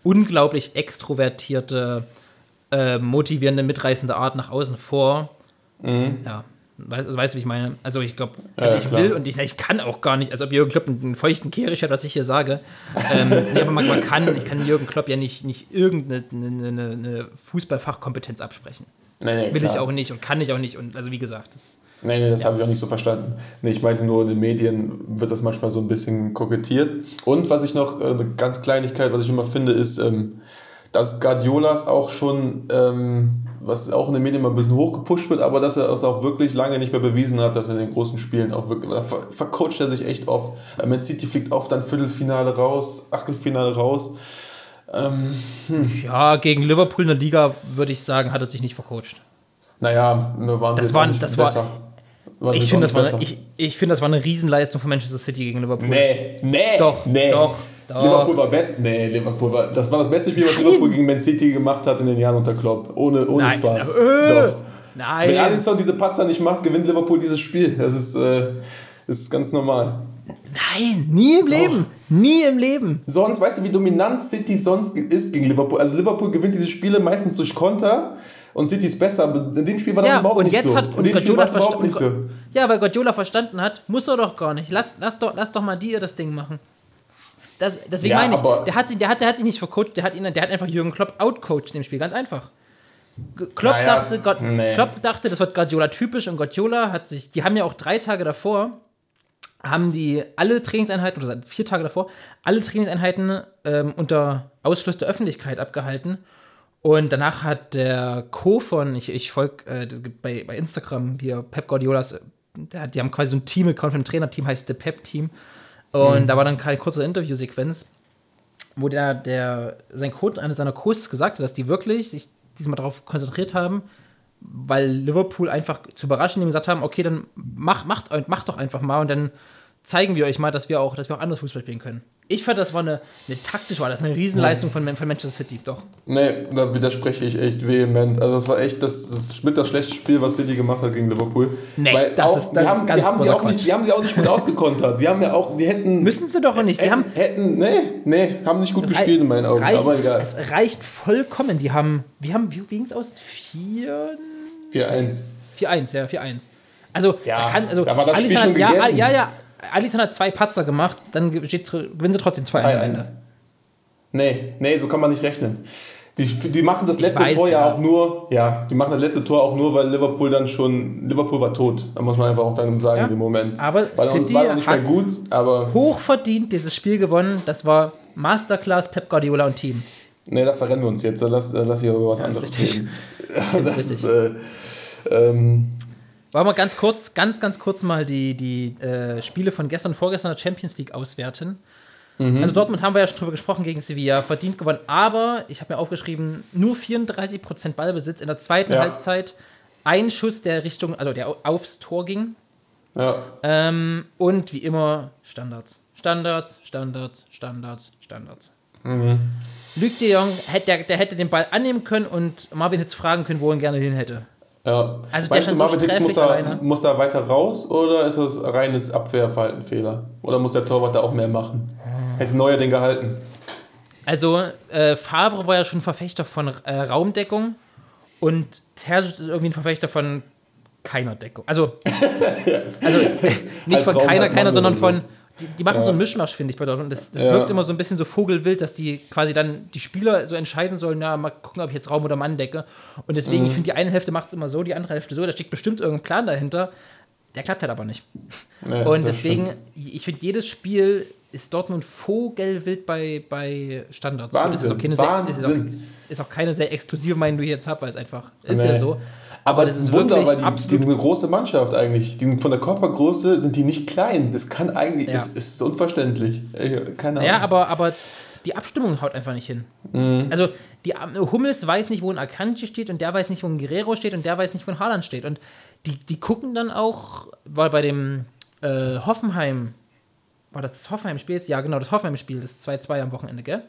unglaublich extrovertierte, äh, motivierende, mitreißende Art nach außen vor. Ja. Weißt, also weißt du, wie ich meine? Also ich glaube, also ja, ich klar. will und ich, ich kann auch gar nicht, als ob Jürgen Klopp einen, einen feuchten Kehrisch hat, was ich hier sage. ähm, nee, aber man, man kann, ich kann Jürgen Klopp ja nicht, nicht irgendeine eine, eine, eine Fußballfachkompetenz absprechen. nee, nee, Will klar. ich auch nicht und kann ich auch nicht. Und also wie gesagt, das Nee, nee, das habe ich auch nicht so verstanden. Nee, ich meinte nur, in den Medien wird das manchmal so ein bisschen kokettiert. Und was ich noch, äh, eine ganz Kleinigkeit, was ich immer finde, ist, ähm, dass Guardiolas auch schon, ähm, was auch in den Medien mal ein bisschen hochgepusht wird, aber dass er es auch wirklich lange nicht mehr bewiesen hat, dass er in den großen Spielen auch wirklich, da ver vercoacht er sich echt oft. Bei Man City fliegt oft dann Viertelfinale raus, Achtelfinale raus. Ja, gegen Liverpool in der Liga, würde ich sagen, hat er sich nicht vercoacht. Naja, wir waren Das jetzt war- auch nicht das war- besser. Waren Ich finde, das, war eine- ich, ich find, das war eine Riesenleistung von Manchester City gegen Liverpool. Nee, nee, Doch, nee. doch, doch. Liverpool war best. Nee, Liverpool war. Das war das beste Spiel, was Liverpool gegen Man City gemacht hat in den Jahren unter Klopp. Ohne, ohne Nein, Spaß. äh, Doch. Wenn Nein. Alisson diese Patzer nicht macht, gewinnt Liverpool dieses Spiel. Das ist, äh, das ist ganz normal. Nein, nie im Leben. Nie im Leben. Sonst, weißt du, wie dominant City sonst ist gegen Liverpool? Also Liverpool gewinnt diese Spiele meistens durch Konter und City ist besser. In dem Spiel war das Ja, überhaupt und nicht jetzt so. hat und Spiel Guardiola war das überhaupt nicht so. verstanden. Ja, weil Guardiola verstanden hat, muss er doch gar nicht. Lass, lass, doch, lass doch mal die ihr das Ding machen. Das, deswegen Ja, meine ich, der hat, sich, der, hat, der hat sich nicht vercoacht, der hat, ihn, der hat einfach Jürgen Klopp outcoacht im Spiel, ganz einfach. Klopp, Naja, dachte, Gott, nee. Klopp dachte, das wird Guardiola typisch und Guardiola hat sich, die haben ja auch drei Tage davor, haben die alle Trainingseinheiten, oder vier Tage davor, alle Trainingseinheiten ähm, unter Ausschluss der Öffentlichkeit abgehalten. Und danach hat der Co. von, ich, ich folge äh, bei, bei Instagram hier, Pep Guardiolas, äh, der die haben quasi so ein Team-Account von dem Trainerteam, heißt The Pep Team. Und da war dann keine kurze Interviewsequenz, wo der, der sein Coach, einer seiner Coaches gesagt hat, dass die wirklich sich diesmal darauf konzentriert haben, weil Liverpool einfach zu überraschen, ihm gesagt haben, okay, dann mach, macht, macht doch einfach mal und dann zeigen wir euch mal, dass wir auch, dass wir auch anders Fußball spielen können. Ich fand, das war eine, eine taktisch war das eine Riesenleistung von, von Manchester City, doch. Nee, da widerspreche ich echt vehement. Also das war echt das, das mit das schlechteste Spiel, was City gemacht hat gegen Liverpool. Nee, Weil das auch, ist- das die ist haben, ganz die haben, die auch nicht, die haben sie auch nicht gut ausgekontert. Sie haben ja auch, die hätten Müssen sie doch nicht. Die haben hätten, nee, nee, haben nicht gut gespielt in meinen Augen, reicht, aber egal. Es reicht vollkommen. Die haben, wie haben, wie ging es aus? 4 4-1. 4-1, ja, 4-1. Also, Ja, da kann, also, da war das Spiel schon hat, ja, gegessen. ja, ja, Alisson hat zwei Patzer gemacht, dann steht, gewinnen sie trotzdem 2-1 am 3-1. Ende. Nee, nee, so kann man nicht rechnen. Die, die machen das Ich letzte weiß, Tor ja ja. auch nur, ja, die machen das letzte Tor auch nur, weil Liverpool dann schon, Liverpool war tot. Da muss man einfach auch dann sagen Ja, in dem Moment. aber war, City war nicht mehr hat- gut, aber Hochverdient dieses Spiel gewonnen. Das war Masterclass Pep Guardiola und Team. nee, da verrennen wir uns jetzt. Da lass, da lass ich über was ist anderes richtig. reden. ist das richtig. ist, äh, ähm, Wollen wir ganz kurz, ganz, ganz kurz mal die, die äh, Spiele von gestern und vorgestern der Champions League auswerten. Also Dortmund haben wir ja schon drüber gesprochen gegen Sevilla, verdient gewonnen, aber ich habe mir aufgeschrieben, nur 34% Ballbesitz in der zweiten Ja. Halbzeit, ein Schuss, der Richtung, also der au- aufs Tor ging ja. ähm, und wie immer Standards. Standards, Standards, Standards, Standards. Luc de Jong, hätte, der, der hätte den Ball annehmen können und Marvin Hitz fragen können, wo er ihn gerne hin hätte. Ja. Also der Meinst du, stand so Marvin Hitz muss da, alleine. muss da weiter raus oder ist das reines Abwehrverhaltenfehler? Oder muss der Torwart da auch mehr machen? Hätte Neuer den gehalten? Also, äh, Favre war ja schon Verfechter von äh, Raumdeckung und Terzic ist irgendwie ein Verfechter von keiner Deckung. Also, also nicht Halb von keiner, keiner, sondern von. Die, die machen so einen Ja. Mischmasch, finde ich, bei Dortmund. Das, das Ja. wirkt immer so ein bisschen so vogelwild, dass die quasi dann die Spieler so entscheiden sollen, ja, mal gucken, ob ich jetzt Raum oder Mann decke. Und deswegen, Mhm. ich finde, die eine Hälfte macht es immer so, die andere Hälfte so. Da steckt bestimmt irgendein Plan dahinter. Der klappt halt aber nicht. Nee, Und deswegen, stimmt. ich finde, jedes Spiel ist Dortmund vogelwild bei, bei Standards. Und es ist auch, Wahnsinn, keine sehr, ist, auch, Wahnsinn. ist auch keine sehr exklusive Meinung, die ich jetzt habe, weil es einfach ist Nee. ja so. Aber, das es ist Wunder, wirklich die, die sind eine große Mannschaft eigentlich. Die sind von der Körpergröße sind die nicht klein. Das kann eigentlich, Ja. ist, ist unverständlich. Keine Ahnung. Ja, aber, aber die Abstimmung haut einfach nicht hin. Mhm. Also, die Hummels weiß nicht, wo ein Akanji steht und der weiß nicht, wo ein Guerrero steht und der weiß nicht, wo ein Haaland steht. Und die, die gucken dann auch, weil bei dem äh, Hoffenheim, war das das Hoffenheim-Spiel jetzt? Ja, genau, das Hoffenheim-Spiel, das 2-2 am Wochenende, gell?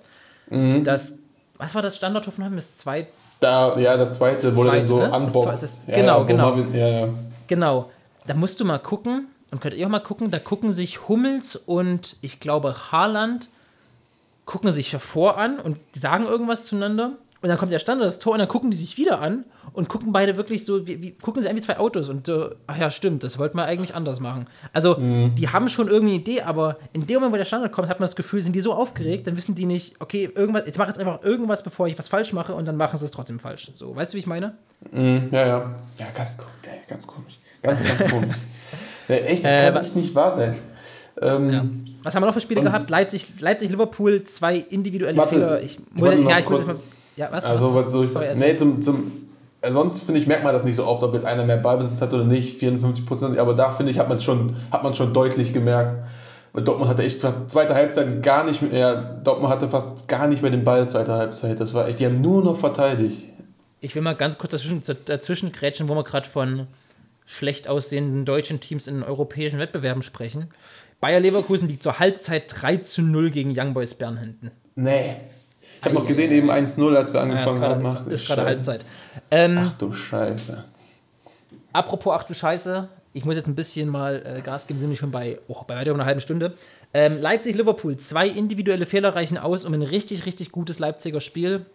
Mhm. Das, was war das Standard Hoffenheim? Das 2 Da, ja, das zweite, wo er zweite, dann so ne? Das zweite ist- ja, genau, ja, wo genau. Marvin, ja. Genau. Da musst du mal gucken und könnt ihr auch mal gucken. Da gucken sich Hummels und ich glaube Haaland gucken sich davor an und sagen irgendwas zueinander. Und dann kommt der Stand das Tor und dann gucken die sich wieder an und gucken beide wirklich so, wie, wie gucken sie an wie zwei Autos und so, ach ja, stimmt, das wollten wir eigentlich anders machen. Also, Mhm. die haben schon irgendwie eine Idee, aber in dem Moment, wo der Standard kommt, hat man das Gefühl, sind die so aufgeregt, dann wissen die nicht, okay, irgendwas, jetzt mache ich jetzt einfach irgendwas, bevor ich was falsch mache und dann machen sie es trotzdem falsch. So, weißt du, wie ich meine? Mhm, ja, ja. Ja, ganz komisch. Ganz komisch. Ganz, ganz komisch. Ja, echt, das Äh, kann echt nicht wahr sein. Ähm, Ja. Was haben wir noch für Spiele gehabt? Leipzig, Leipzig, Liverpool, zwei individuelle Warte, Fehler. Ich muss, warte ja, ich muss jetzt mal. Ja, was? Also, was so, Sorry, nee, zum, zum, äh, sonst finde ich, merkt man das nicht so oft, ob jetzt einer mehr Ballbesitz hat oder nicht, 54 Prozent, aber da finde ich, hat man schon, hat man schon deutlich gemerkt. Weil Dortmund hatte echt fast zweite Halbzeit gar nicht mehr, Dortmund hatte fast gar nicht mehr den Ball zweite Halbzeit. Das war echt, die haben nur noch verteidigt. Ich will mal ganz kurz dazwischen, dazwischen grätschen, wo wir gerade von schlecht aussehenden deutschen Teams in europäischen Wettbewerben sprechen. Bayer Leverkusen liegt zur Halbzeit 3 zu 0 gegen Young Boys Bern hinten. Nee. Ich habe noch gesehen, eben 1-0, als wir Ja, angefangen gerade haben. Ach, ist gerade. Halbzeit. Ähm, Ach du Scheiße. Apropos, ach du Scheiße, ich muss jetzt ein bisschen mal äh, Gas geben, sind wir schon bei, oh, bei weiter einer halben Stunde. Ähm, Leipzig-Liverpool, zwei individuelle Fehler reichen aus, um ein richtig, richtig gutes Leipziger Spiel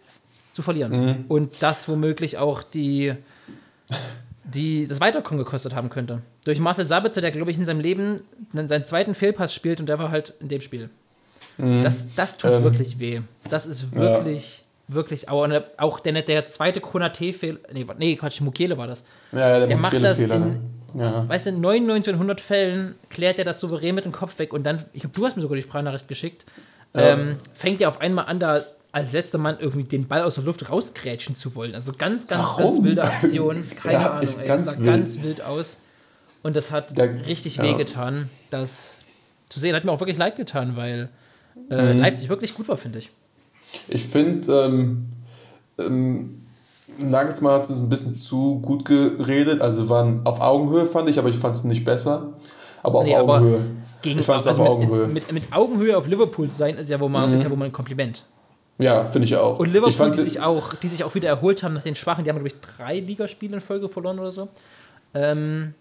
zu verlieren. Mhm. Und das womöglich auch die, die das Weiterkommen gekostet haben könnte. Durch Marcel Sabitzer, der, glaube ich, in seinem Leben seinen zweiten Fehlpass spielt und der war halt in dem Spiel. Das, das tut Ähm, wirklich weh. Das ist wirklich, wirklich, auch, auch der, der zweite Konate-Fehler, nee, nee, Quatsch, Mukele war das. Ja, ja, der, Der macht das in- ne? Ja. Weißt du, in 99 von 100 Fällen klärt er das souverän mit dem Kopf weg und dann, ich glaube, du hast mir sogar die Sprachnachricht geschickt, Ja. ähm, fängt er auf einmal an, da als letzter Mann irgendwie den Ball aus der Luft rausgrätschen zu wollen. Also ganz, ganz, Warum? ganz wilde Aktion. Keine Ja, Ahnung, ey. ganz das sah wild. ganz wild aus. Und das hat Ja, richtig ja. wehgetan, das zu sehen. Hat mir auch wirklich leid getan, weil äh, Mhm. Leipzig wirklich gut war, finde ich. Ich finde, ähm, ähm, Nagelsmann hat es ein bisschen zu gut geredet. Also waren auf Augenhöhe, fand ich, aber ich fand es nicht besser. Aber auf Nee, aber Augenhöhe. Gegen, ich fand es also auf mit, Augenhöhe. Mit, mit Augenhöhe auf Liverpool zu sein, ist ja wohl mal, ist ja wohl mal ein Kompliment. ja, finde ich auch. Und ich Liverpool, fand, die sich, auch, die sich auch wieder erholt haben nach den Schwachen, die haben, glaube ich, drei Ligaspiele in Folge verloren oder so. Ähm,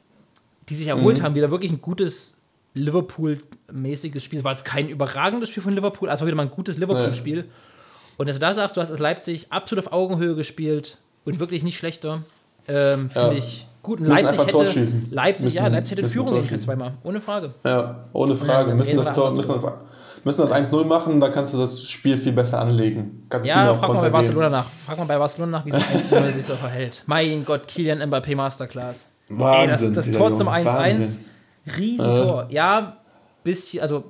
die sich erholt Mhm. haben, wieder wirklich ein gutes Liverpool-mäßiges Spiel. Es war jetzt kein überragendes Spiel von Liverpool, also wieder mal ein gutes Liverpool-Spiel. Und dass du da sagst, du hast als Leipzig absolut auf Augenhöhe gespielt und wirklich nicht schlechter, ähm, finde Ja. ich gut. Und Leipzig hätte, schießen. Leipzig, ja, Müssen- Leipzig hätte Führung gehen können, zweimal, ohne Frage. ja, ohne Frage. dann müssen, das Tor, müssen, das, müssen das 1-0 machen, dann kannst du das Spiel viel besser anlegen. Kannst Ja, frag mal bei. Barcelona nach. Frag mal bei Barcelona nach, wie sich 1 zu 0 sich so verhält. Mein Gott, Kilian Mbappé Masterclass. Ey, das, Wahnsinn. das Tor zum 1-1, Riesentor. Ja, bisschen, also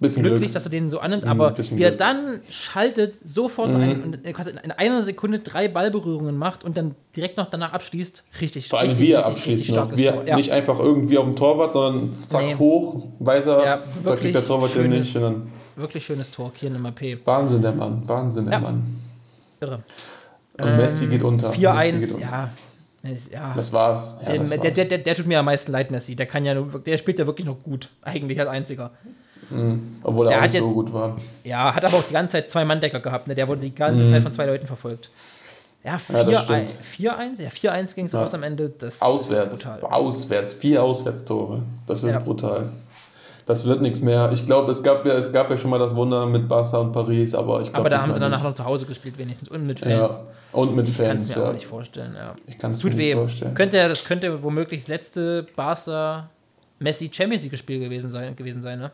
Bisschen glücklich, Glück. dass er den so annimmt, Mhm, aber wie er dann schaltet, sofort Mhm. ein, in einer Sekunde drei Ballberührungen macht und dann direkt noch danach abschließt, richtig, Vor allem richtig, wie er richtig, abschließt. richtig starkes Wie er. Nicht einfach irgendwie auf dem Torwart, sondern zack Nee. hoch, weiß er, Ja, da wirklich kriegt der Torwart den schönes- nicht. Und dann, Wirklich schönes Tor, Kilian Mbappé. Wahnsinn, der Mann. Wahnsinn, der Ja. Mann. Irre. Und Messi geht unter. Messi geht 4-1, unter. ja. Ja. Das war's. Ja, Der, das der, war's. der, der, der tut mir am meisten leid, Messi. Der kann ja nur, der spielt ja wirklich noch gut. Eigentlich als einziger. Obwohl er der auch nicht so jetzt- gut war. Ja, hat aber auch die ganze Zeit zwei Manndecker gehabt. Ne? Der wurde die ganze Zeit von zwei Leuten verfolgt. Ja, Mhm. Ja, das 4-1 stimmt. 4-1 ja, 4-1 ging es Ja. aus am Ende. Das Auswärts. ist brutal. Auswärts. Vier Auswärtstore. Das ist Ja. brutal. Das wird nichts mehr. Ich glaube, es gab, ja, es gab ja schon mal das Wunder mit Barca und Paris, aber ich glaube, Aber da haben sie danach nicht. noch zu Hause gespielt, wenigstens. Und mit Ja. Fans. Und mit Ich kann es Fans, mir ja. auch nicht vorstellen. Ja. Ich kann Es mir weh. nicht vorstellen. Könnte, das könnte womöglich das letzte Barca Messi Champions League Spiel gewesen sein, gewesen sein ne?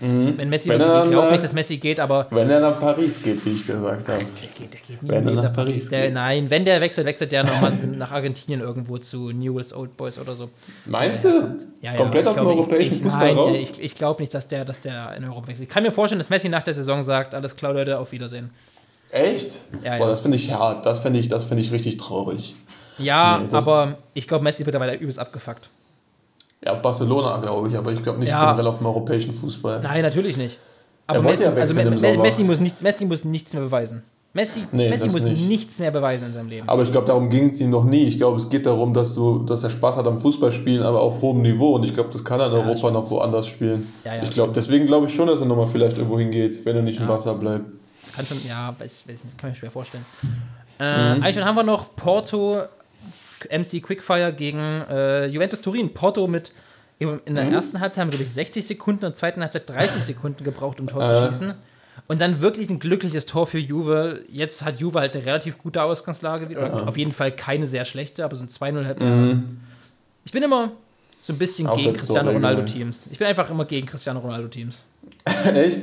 Wenn Messi Mhm. Wenn er ich glaube dann, nicht, dass Messi geht, aber Wenn er nach Paris geht, wie ich gesagt habe. Der geht, der geht nie Wenn er nach nach Paris. Der, nein, wenn der wechselt, wechselt der nochmal nach Argentinien irgendwo zu Newell's Old Boys oder so. Meinst du? Ja, ja, Komplett aus dem europäischen ich, ich, Fußball nein, raus? Ich, ich glaube nicht, dass der, dass der in Europa wechselt. Ich kann mir vorstellen, dass Messi nach der Saison sagt, alles klar, Leute, auf Wiedersehen. Echt? Ja. Boah, das finde ich hart. Das finde ich, das finde ich richtig traurig. Ja, Nee, aber ich glaube, Messi wird mittlerweile übelst abgefuckt. Ja, auf Barcelona, glaube ich, aber ich glaube nicht Ja. generell auf dem europäischen Fußball. Nein, natürlich nicht. Aber Er Messi, ja also. Messi, muss nichts, Messi muss nichts mehr beweisen. Messi, Nee, Messi muss nicht. nichts mehr beweisen in seinem Leben. Aber ich glaube, darum ging es ihm noch nie. Ich glaube, es geht darum, dass, du, dass er Spaß hat am Fußballspielen, aber auf hohem Niveau. Und ich glaube, das kann er in Ja, Europa noch woanders spielen. Ja, ich glaube, deswegen glaube ich schon, dass er nochmal vielleicht irgendwo hingeht, wenn er nicht im. Wasser bleibt. Kann schon, ja, weiß, weiß ich nicht, kann mir schwer vorstellen. Äh, Eigentlich dann haben wir noch Porto, MC Quickfire gegen äh, Juventus Turin. Porto mit in der ersten Halbzeit haben wir, glaube ich, 60 Sekunden, in der zweiten Halbzeit 30 Sekunden gebraucht, um Tor zu Äh. schießen. Und dann wirklich ein glückliches Tor für Juve. Jetzt hat Juve halt eine relativ gute Ausgangslage. wieder. Auf jeden Fall keine sehr schlechte, aber so ein 2-0 halt. Ich bin immer so ein bisschen gegen Auswärtstore Cristiano. Ronaldo-Teams. Ich bin einfach immer gegen Cristiano Ronaldo-Teams. Echt?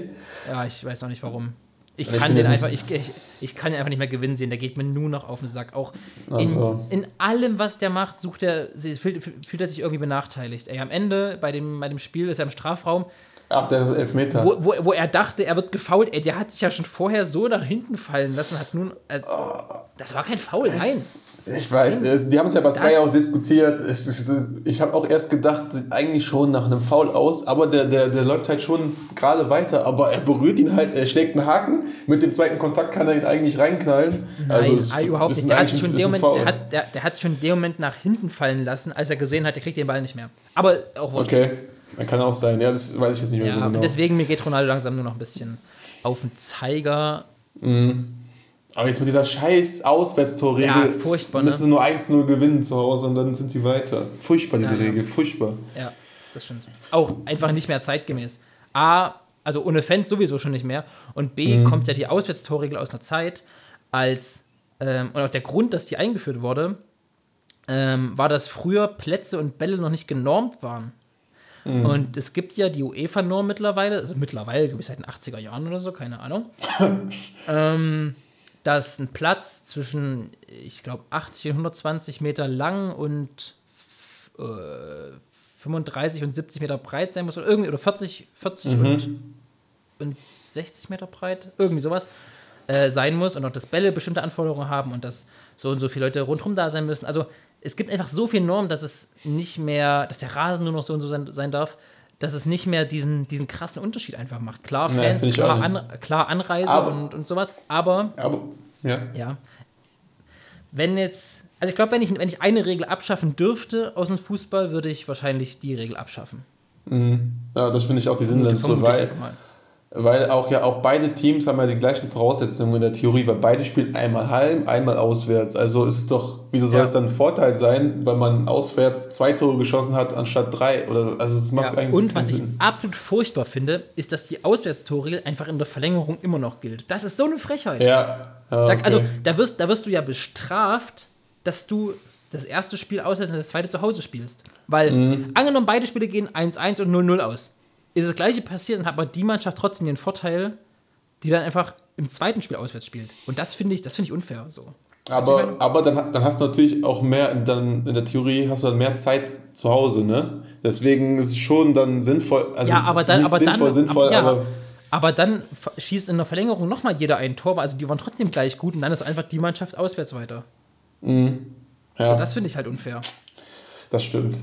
Ja, ich weiß auch nicht warum. Ich Ich kann finde den einfach, ich, ich, ich kann den einfach nicht mehr gewinnen sehen. Der geht mir nur noch auf den Sack. Auch in, so. in allem, was der macht, sucht er, fühlt, fühlt er sich irgendwie benachteiligt. Ey, am Ende bei dem, bei dem Spiel ist er im Strafraum, Ach, der Elfmeter. wo, wo, wo er dachte, er wird gefault. Ey, der hat sich ja schon vorher so nach hinten fallen lassen, hat nun. Also, das war kein Foul, nein. Ich weiß, es- die haben es ja bei Sky Das- auch diskutiert. Es, es, ich habe auch erst gedacht, sieht eigentlich schon nach einem Foul aus, aber der, der, der läuft halt schon gerade weiter. Aber er berührt ihn halt, er schlägt einen Haken. Mit dem zweiten Kontakt kann er ihn eigentlich reinknallen. Nein, es ah, überhaupt nicht. Der hat, schon Moment, der, hat, der, der hat sich schon in dem Moment nach hinten fallen lassen, als er gesehen hat, er kriegt den Ball nicht mehr. Aber auch wurscht. Okay, kann auch sein. Ja, das weiß ich jetzt nicht mehr Ja, so genau. deswegen, mir geht Ronaldo langsam nur noch ein bisschen auf den Zeiger. Aber jetzt mit dieser scheiß Auswärtstorregel Ja, furchtbar, ne? müssen sie nur 1-0 gewinnen zu Hause und dann sind sie weiter. Furchtbar, diese Ja. Regel, furchtbar. Ja, das stimmt. Auch einfach nicht mehr zeitgemäß. A, also ohne Fans sowieso schon nicht mehr. Und B, kommt ja die Auswärtstorregel aus einer Zeit, als, ähm, und auch der Grund, dass die eingeführt wurde, ähm, war, dass früher Plätze und Bälle noch nicht genormt waren. Und es gibt ja die UEFA-Norm mittlerweile, also mittlerweile, glaube ich, seit den 80er Jahren oder so, keine Ahnung, ähm, dass ein Platz zwischen, ich glaube, 80 und 120 Meter lang und äh, 35 und 70 Meter breit sein muss oder irgendwie oder 40, 40 und, und 60 Meter breit, irgendwie sowas äh, sein muss und auch dass Bälle bestimmte Anforderungen haben und dass so und so viele Leute rundherum da sein müssen. Also es gibt einfach so viele Normen, dass es nicht mehr, dass der Rasen nur noch so und so sein, sein darf, dass es nicht mehr diesen, diesen krassen Unterschied einfach macht. Klar, Nee, Fans, ich klar, an, klar Anreise Aber- und, und sowas, aber Aber, ja. ja. Wenn jetzt, also ich glaube, wenn ich, wenn ich eine Regel abschaffen dürfte aus dem Fußball, würde ich wahrscheinlich die Regel abschaffen. Ja, das finde ich auch die ich weil. Weil auch ja auch beide Teams haben ja die gleichen Voraussetzungen in der Theorie, weil beide spielen einmal heim, einmal auswärts. Also ist es doch, wieso soll Ja. es dann ein Vorteil sein, weil man auswärts zwei Tore geschossen hat anstatt drei? Oder so. also es macht Ja, eigentlich und was ich Sinn. absolut furchtbar finde, ist, dass die Auswärtstorregel einfach in der Verlängerung immer noch gilt. Das ist so eine Frechheit. Ja, ja Da, okay. also da wirst, da wirst du ja bestraft, dass du das erste Spiel auswärts und das zweite zu Hause spielst. Weil, Mhm. angenommen, beide Spiele gehen 1-1 und 0-0 aus. Ist das gleiche passiert, dann hat aber die Mannschaft trotzdem den Vorteil, die dann einfach im zweiten Spiel auswärts spielt. Und das finde ich, das finde ich unfair. So. Aber, aber dann, dann hast du natürlich auch mehr, dann in der Theorie hast du dann mehr Zeit zu Hause, ne? Deswegen ist es schon dann sinnvoll, also ja, aber dann, nicht aber sinnvoll, dann, sinnvoll, aber, ja, aber aber dann schießt in der Verlängerung nochmal jeder ein Tor, also die waren trotzdem gleich gut und dann ist einfach die Mannschaft auswärts weiter. ja. Das finde ich halt unfair. Das stimmt.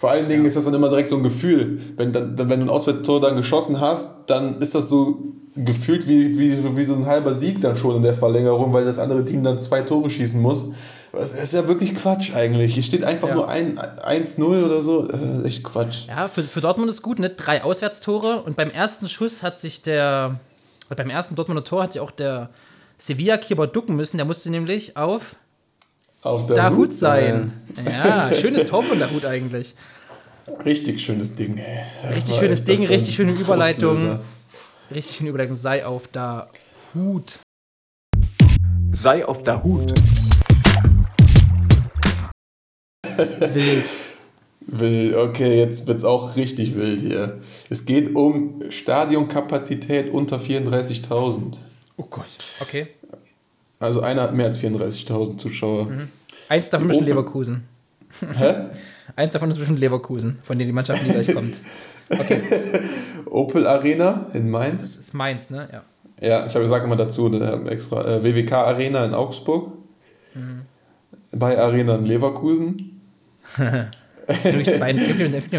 Vor allen Dingen ist das dann immer direkt so ein Gefühl. Wenn, dann, wenn du ein Auswärtstor dann geschossen hast, dann ist das so gefühlt wie, wie, wie so ein halber Sieg dann schon in der Verlängerung, weil das andere Team dann zwei Tore schießen muss. Das ist ja wirklich Quatsch eigentlich. Hier steht einfach Ja. nur ein- 1-0 oder so. Das ist echt Quatsch. Ja, für, für Dortmund ist gut, ne? Drei Auswärtstore und beim ersten Schuss hat sich der, beim ersten Dortmunder Tor hat sich auch der Sevilla-Keeper ducken müssen. Der musste nämlich auf Auf der Dahut sein. Ja, schönes Tor von Dahut eigentlich. Richtig schönes Ding, ey. Das Richtig schönes Ding, richtig schöne Überleitung. Auslöser. Richtig schöne Überleitung. Sei auf Dahut. Sei auf der Hut. Wild. Wild, okay, jetzt wird es auch richtig wild hier. Es geht um Stadionkapazität unter 34.000. Oh Gott. Okay. Also einer hat mehr als 34.000 Zuschauer. Eins davon ist bestimmt Open. Leverkusen. Hä? Eins davon ist bestimmt Leverkusen, von denen die Mannschaft nie gleich kommt. Opel Arena in Mainz. Das ist Mainz, ne? Ja. Ja, ich habe gesagt immer dazu, ne, extra äh, WWK Arena in Augsburg. Bei Arena in Leverkusen. Mir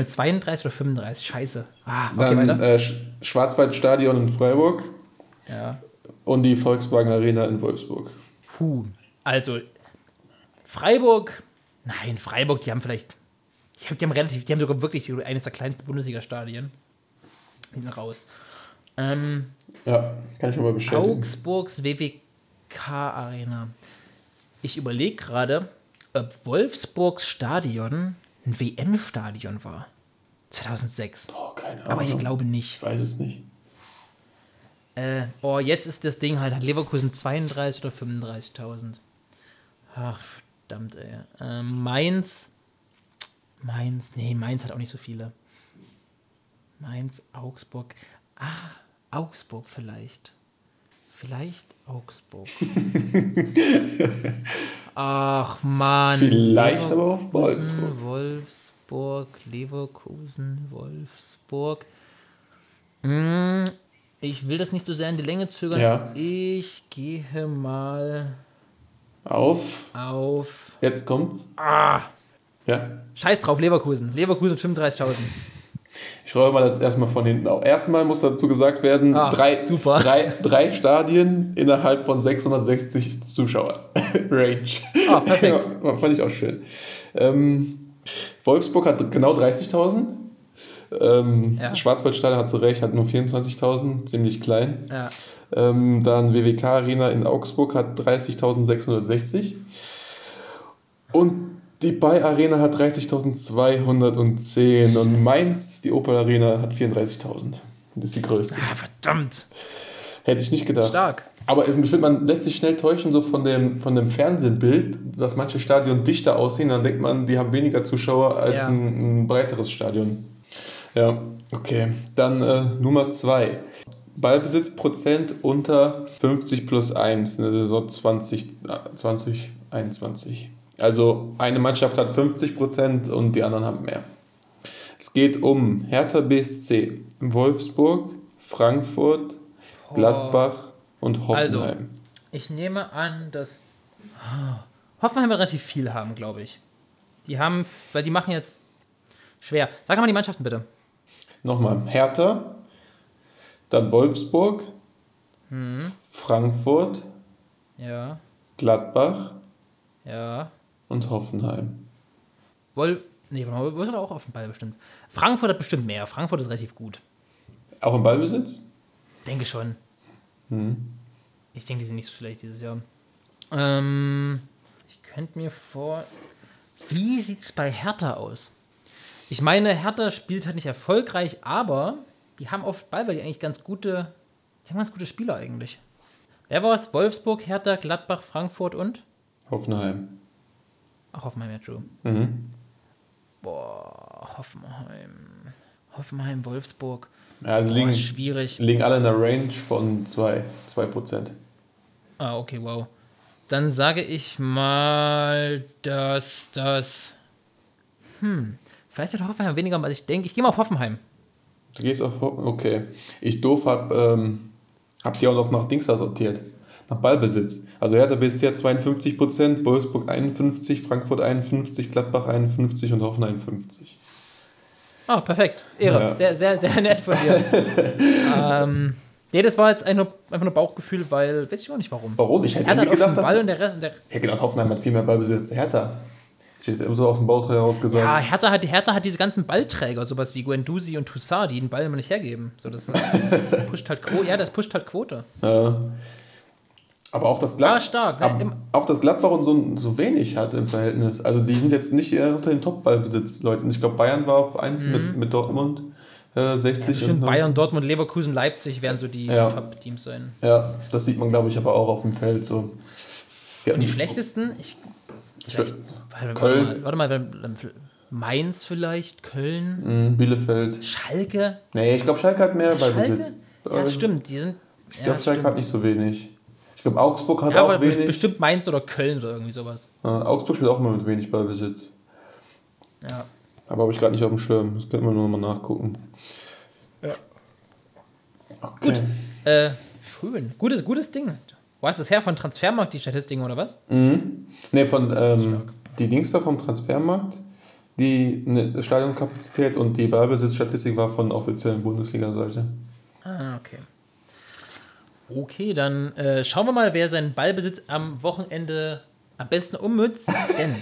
32 oder 35. Scheiße. Ah, okay, Dann äh, Sch- Schwarzwaldstadion in Freiburg Ja. Und die Volkswagen Arena in Wolfsburg. Puh. Also, Freiburg. Nein, Freiburg, die haben vielleicht. Die haben, die haben relativ. Die haben sogar wirklich eines der kleinsten Bundesliga-Stadien. Die sind raus. Ähm, Ja, kann ich aber bestätigen. Augsburgs WWK-Arena. Ich überlege gerade, ob Wolfsburgs Stadion ein WM-Stadion war. 2006. Oh, keine Ahnung. Aber ich glaube nicht. Ich weiß es nicht. Äh, oh, jetzt ist das Ding halt, hat Leverkusen 32 oder 35.000. Ach, verdammt, ey. Äh, Mainz. Mainz, nee, Mainz hat auch nicht so viele. Mainz, Augsburg. Ah, Augsburg vielleicht. Vielleicht Augsburg. Ach, Mann. Vielleicht aber auch Leverkusen, Wolfsburg. Wolfsburg, Leverkusen, Wolfsburg. Hm, ich will das nicht so sehr in die Länge zögern. Ja. Ich gehe mal Auf. auf. Jetzt kommt's. Ah, Ja. scheiß drauf, Leverkusen. Leverkusen 35.000. Ich räume mal jetzt erstmal von hinten auf. Erstmal muss dazu gesagt werden, Ach, drei, super. drei, drei Stadien innerhalb von 660 Zuschauer. Range. Ah, perfekt. Ja, fand ich auch schön. Ähm, Wolfsburg hat genau 30.000. Ähm, Ja. Schwarzwaldstadion hat zu Recht, hat nur 24.000, ziemlich klein. Ja. Ähm, dann WWK Arena in Augsburg hat 30.660. Und die Bay Arena hat 30.210. Und Mainz, die Opel Arena, hat 34.000. Das ist die größte. Ah, verdammt. Hätte ich nicht gedacht. Stark. Aber ich finde, man lässt sich schnell täuschen, so von dem, von dem Fernsehbild, dass manche Stadien dichter aussehen. Dann denkt man, die haben weniger Zuschauer als Ja. ein, ein breiteres Stadion. Ja, okay. Dann äh, Nummer zwei. Ballbesitzprozent unter 50 plus 1 in der Saison 20, äh, 2021. Also eine Mannschaft hat 50 Prozent und die anderen haben mehr. Es geht um Hertha BSC, Wolfsburg, Frankfurt, Gladbach und Also. Hoffenheim. Ich nehme an, dass Ah, Hoffenheim wird relativ viel haben, glaube ich. Die haben, weil die machen jetzt schwer. Sag mal die Mannschaften bitte. Nochmal Hertha, dann Wolfsburg, Frankfurt, Ja, Gladbach ja. und Hoffenheim. Woll, nee, Wolfsburg auch auf den Ball bestimmt. Frankfurt hat bestimmt mehr. Frankfurt ist relativ gut. Auch im Ballbesitz? Denke schon. Ich denke, die sind nicht so schlecht dieses Jahr. Ähm, ich könnte mir vor. Wie sieht's bei Hertha aus? Ich meine, Hertha spielt halt nicht erfolgreich, aber die haben oft Ball, weil die eigentlich ganz gute. Die haben ganz gute Spieler eigentlich. Wer war es? Wolfsburg, Hertha, Gladbach, Frankfurt und? Hoffenheim. Ach, Hoffenheim, ja, true. Mhm. Boah, Hoffenheim. Hoffenheim, Wolfsburg. Ja, also Boah, liegen, schwierig. liegen alle in der Range von 2, 2%. Ah, okay, wow. Dann sage ich mal, dass das. Hm. Vielleicht hat Hoffenheim weniger, als ich denke. Ich gehe mal auf Hoffenheim. Du gehst auf Ho- Okay. Ich doof hab, ähm, hab die auch noch nach Dings sortiert. Nach Ballbesitz. Also Hertha BSC hat 52%, Wolfsburg 51%, Frankfurt 51%, Gladbach 51% und Hoffenheim 50%. Ah, perfekt. Ehre. Ja. Sehr, sehr, sehr nett von dir. ähm, nee, das war jetzt ein- einfach nur Bauchgefühl, weil, weiß ich auch nicht warum. Warum? Ich hätte Er hat gedacht, Ball dass... und der Rest. Und der, Ich hätte gedacht, Hoffenheim hat viel mehr Ballbesitz als Hertha. Ich hätte es so aus dem Bauch heraus gesagt. ja, Hertha hat, Hertha hat diese ganzen Ballträger, sowas wie Guendouzi und Toussaint, die den Ball immer nicht hergeben. So, das ist, pusht halt Quote. Ja, das pusht halt Quote. Ja. Aber auch das, Glad Ah, stark, ne? Ab, auch das Gladbach und so, so wenig hat im Verhältnis. Also die sind jetzt nicht unter den Top-Ballbesitz-Leuten. Ich glaube, Bayern war auf 1 mit, mit Dortmund äh, 60. Mhm. Bestimmt und- Bayern, Dortmund, Leverkusen, Leipzig werden so die Ja. Top-Teams sein. Ja, das sieht man, glaube ich, aber auch auf dem Feld so. Ja, Und die schlechtesten, ich. Vielleicht, Köln. Warte mal, warte mal, Mainz vielleicht, Köln, Mhm, Bielefeld. Schalke. Nee, ich glaube, Schalke hat mehr Schalke? Ballbesitz. Ja, das stimmt, die sind. Ich ja, glaube, das Schalke stimmt. hat nicht so wenig. Ich glaube, Augsburg hat Ja, auch wenig. bestimmt Mainz oder Köln oder irgendwie sowas. Äh, Augsburg spielt auch immer mit wenig Ballbesitz. Ja. Aber habe ich gerade nicht auf dem Schirm. Das könnten wir nur mal nachgucken. Ja. Okay. Äh, schön. Gutes, gutes Ding. Wo hast du das her? Von Transfermarkt, die Statistiken oder was? Mhm. Ne, von ähm, die Dings da vom Transfermarkt, die ne, Stadionkapazität und die Ballbesitzstatistik war von offiziellen Bundesliga-Seite. Ah, okay. Okay, dann äh, schauen wir mal, wer seinen Ballbesitz am Wochenende am besten ummützt. Denn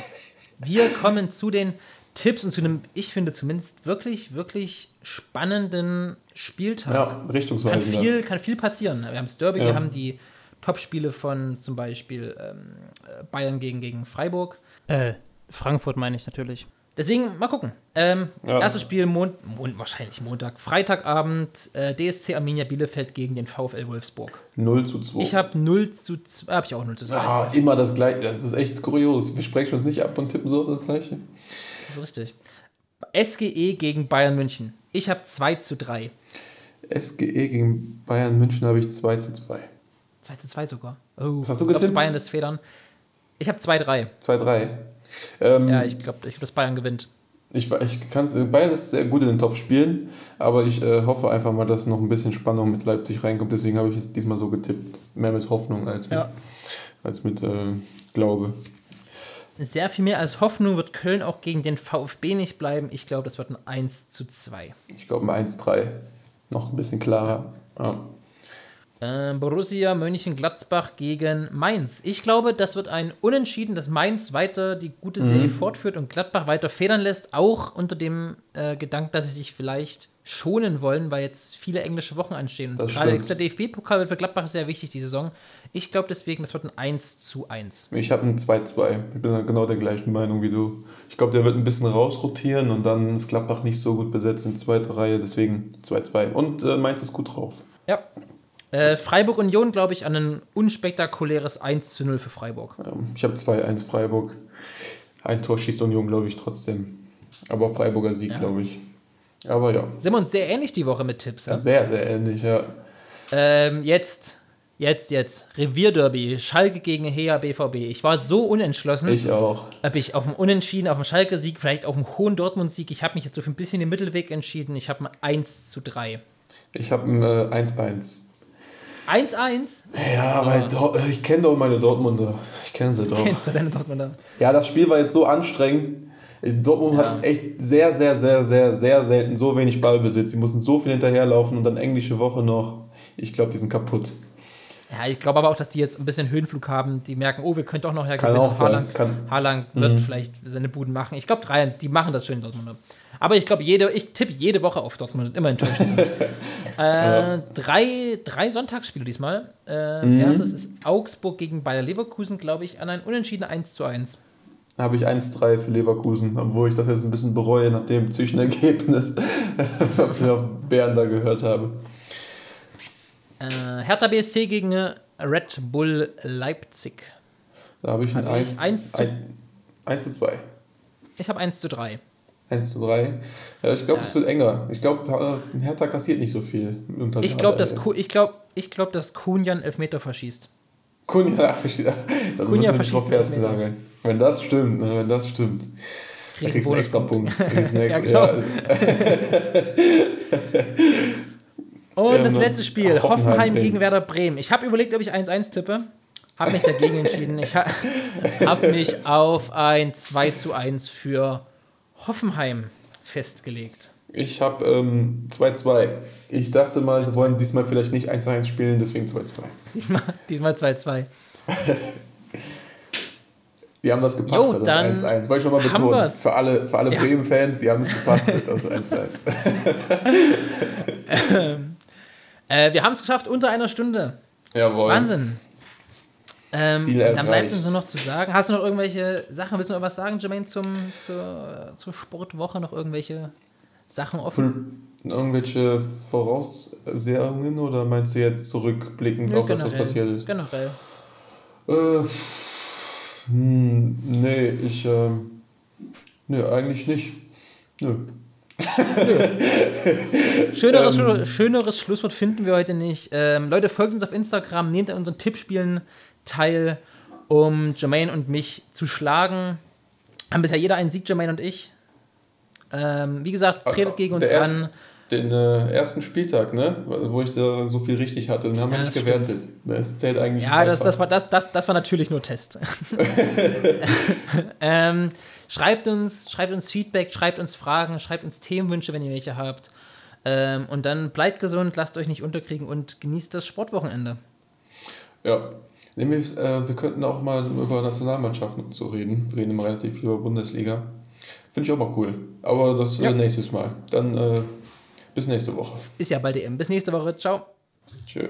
wir kommen zu den Tipps und zu einem, ich finde zumindest wirklich, wirklich spannenden Spieltag. Ja, Kann richtungsweisend. viel, kann viel passieren. Wir haben das Derby, Ja. wir haben die Topspiele von zum Beispiel ähm, äh, Bayern gegen, gegen Freiburg. Äh, Frankfurt meine ich natürlich. Deswegen mal gucken. Ähm, Ja. Erstes Spiel Mon Mon wahrscheinlich Montag, Freitagabend äh, DSC Arminia Bielefeld gegen den VfL Wolfsburg. 0 zu 2. Ich habe 0 zu 2, habe ich auch 0 zu 2. Ah, immer das gleiche. Das ist echt kurios. Wir sprechen uns nicht ab und tippen so auf das gleiche. Das ist richtig. SGE gegen Bayern München. Ich habe 2 zu 3. SGE gegen Bayern München habe ich 2 zu 2. 2 zu 2 sogar. Oh, Was hast du getippt? Bayern lässt Federn. Ich habe 2-3. 2-3. Ähm, Ja, ich glaube, ich glaub, dass Bayern gewinnt. Ich, ich Bayern ist sehr gut in den Top-Spielen, aber ich äh, hoffe einfach mal, dass noch ein bisschen Spannung mit Leipzig reinkommt. Deswegen habe ich jetzt diesmal so getippt. Mehr mit Hoffnung als mit, Ja. als mit äh, Glaube. Sehr viel mehr als Hoffnung wird Köln auch gegen den VfB nicht bleiben. Ich glaube, das wird ein 1 zu 2. Ich glaube ein 1-3. Noch ein bisschen klarer. Ja. Äh, Borussia Mönchengladbach gegen Mainz. Ich glaube, das wird ein Unentschieden, dass Mainz weiter die gute Serie Mhm. fortführt und Gladbach weiter federn lässt, auch unter dem äh, Gedanken, dass sie sich vielleicht schonen wollen, weil jetzt viele englische Wochen anstehen. Und Gerade der DFB-Pokal wird für Gladbach sehr wichtig die Saison. Ich glaube deswegen, das wird ein 1 zu 1. Ich habe ein 2-2. Ich bin genau der gleichen Meinung wie du. Ich glaube, der wird ein bisschen rausrotieren und dann ist Gladbach nicht so gut besetzt in zweiter Reihe. Deswegen 2-2. Und äh, Mainz ist gut drauf. Ja. Äh, Freiburg Union, glaube ich, an ein unspektakuläres 1 zu 0 für Freiburg. Ich habe 2-1 Freiburg. Ein Tor schießt Union, glaube ich, trotzdem. Aber Freiburger Sieg, Ja. glaube ich. Aber ja, Sind wir uns sehr ähnlich die Woche mit Tipps. Ja? sehr, sehr ähnlich, ja. Ähm, jetzt, jetzt, jetzt. Revierderby. Schalke gegen Hea BVB. Ich war so unentschlossen, Ich auch. ob ich auf dem Unentschieden, auf dem Schalke-Sieg, vielleicht auf dem hohen Dortmund-Sieg. Ich habe mich jetzt so für ein bisschen den Mittelweg entschieden. Ich habe ein 1 zu 3. Ich habe ein äh, 1-1. 1-1? Ja, weil Dor- äh, ich kenne doch meine Dortmunder. Ich kenne sie doch. Kennst du deine Dortmunder? Ja, das Spiel war jetzt so anstrengend. Dortmund Ja. hat echt sehr, sehr, sehr, sehr, sehr selten so wenig Ballbesitz. Sie mussten so viel hinterherlaufen und dann englische Woche noch. Ich glaube, die sind kaputt. Ja, ich glaube aber auch, dass die jetzt ein bisschen Höhenflug haben. Die merken, oh, wir können doch noch Kann hergewinnen. auch sein. Haaland, Kann- Haaland wird vielleicht seine Buden machen. Ich glaube, drei, die machen das schön, Dortmund. Aber ich glaube, jede, ich tippe jede Woche auf Dortmund und immer enttäuscht sind. äh, drei, drei Sonntagsspiele diesmal. Äh, Mhm. Erstes ist Augsburg gegen Bayer Leverkusen, glaube ich, an ein unentschieden 1 zu 1. Da habe ich 1-3 für Leverkusen, obwohl ich das jetzt ein bisschen bereue nach dem Zwischenergebnis, was wir auf Bären da gehört habe. Äh, Hertha BSC gegen Red Bull Leipzig. Da habe ich ein Hatte ich 1, eins zu- 1 zu 2. Ich habe 1 zu 3. 1 zu 3. Ja, ich glaube, Ja. es wird enger. Ich glaube, Hertha kassiert nicht so viel. Ich glaube, dass. Ku- ich glaub, ich glaub, dass Kunjan Elfmeter verschießt. Kunja. Dann Kunja verschießt Trophäen Elfmeter. Wenn das stimmt, ne, wenn das stimmt. Da Kriegt kriegst du einen extra. Punkt. Kriegst einen extra, genau. ja, also- Und Ähm, das letzte Spiel, Hoffenheim Hoffenheim, gegen Werder Bremen. Ich habe überlegt, ob ich 1-1 tippe. Habe mich dagegen entschieden. Ich ha habe mich auf ein 2 zu 1 für Hoffenheim festgelegt. Ich habe ähm, 2-2. Ich dachte mal, sie wollen diesmal vielleicht nicht 1-1 spielen, deswegen 2-2. Diesmal, diesmal 2-2. Die haben das gepachtet, Jo, dann das 1-1. Wollte ich schon mal betonen. wir's. Für alle, für alle Ja. Bremen-Fans, die haben es gepachtet, das 1-1. Äh, wir haben es geschafft unter einer Stunde. Jawohl. Wahnsinn. Ähm, dann bleibt uns nur noch zu sagen. Hast du noch irgendwelche Sachen? Willst du noch was sagen, Jermaine, zum, zur, zur Sportwoche? Noch irgendwelche Sachen offen? Irgendwelche Voraussehungen oder meinst du jetzt zurückblickend auf das, was passiert ist? Generell. Äh, hm, nee, ich, ähm, nee, eigentlich nicht. Nö. Schöneres, Ähm. Schöneres Schlusswort finden wir heute nicht. Ähm, Leute, folgt uns auf Instagram, nehmt an unseren Tippspielen teil, um Jermaine und mich zu schlagen. Haben bisher jeder einen Sieg, Jermaine und ich. Ähm, wie gesagt, tretet gegen uns erste- an. Den äh, ersten Spieltag, ne, wo ich da so viel richtig hatte, den haben wir Ja, nicht gewertet. Das zählt eigentlich Ja, das, das, war, das, das, das war natürlich nur Test. ähm, schreibt, uns, schreibt uns Feedback, schreibt uns Fragen, schreibt uns Themenwünsche, wenn ihr welche habt. Ähm, und dann bleibt gesund, lasst euch nicht unterkriegen und genießt das Sportwochenende. Ja. Nämlich, äh, wir könnten auch mal über Nationalmannschaften so reden. Wir reden immer relativ viel über Bundesliga. Finde ich auch mal cool. Aber das Ja. äh, nächstes Mal. Dann äh, bis nächste Woche. Ist ja bald EM. Bis nächste Woche. Ciao. Tschö.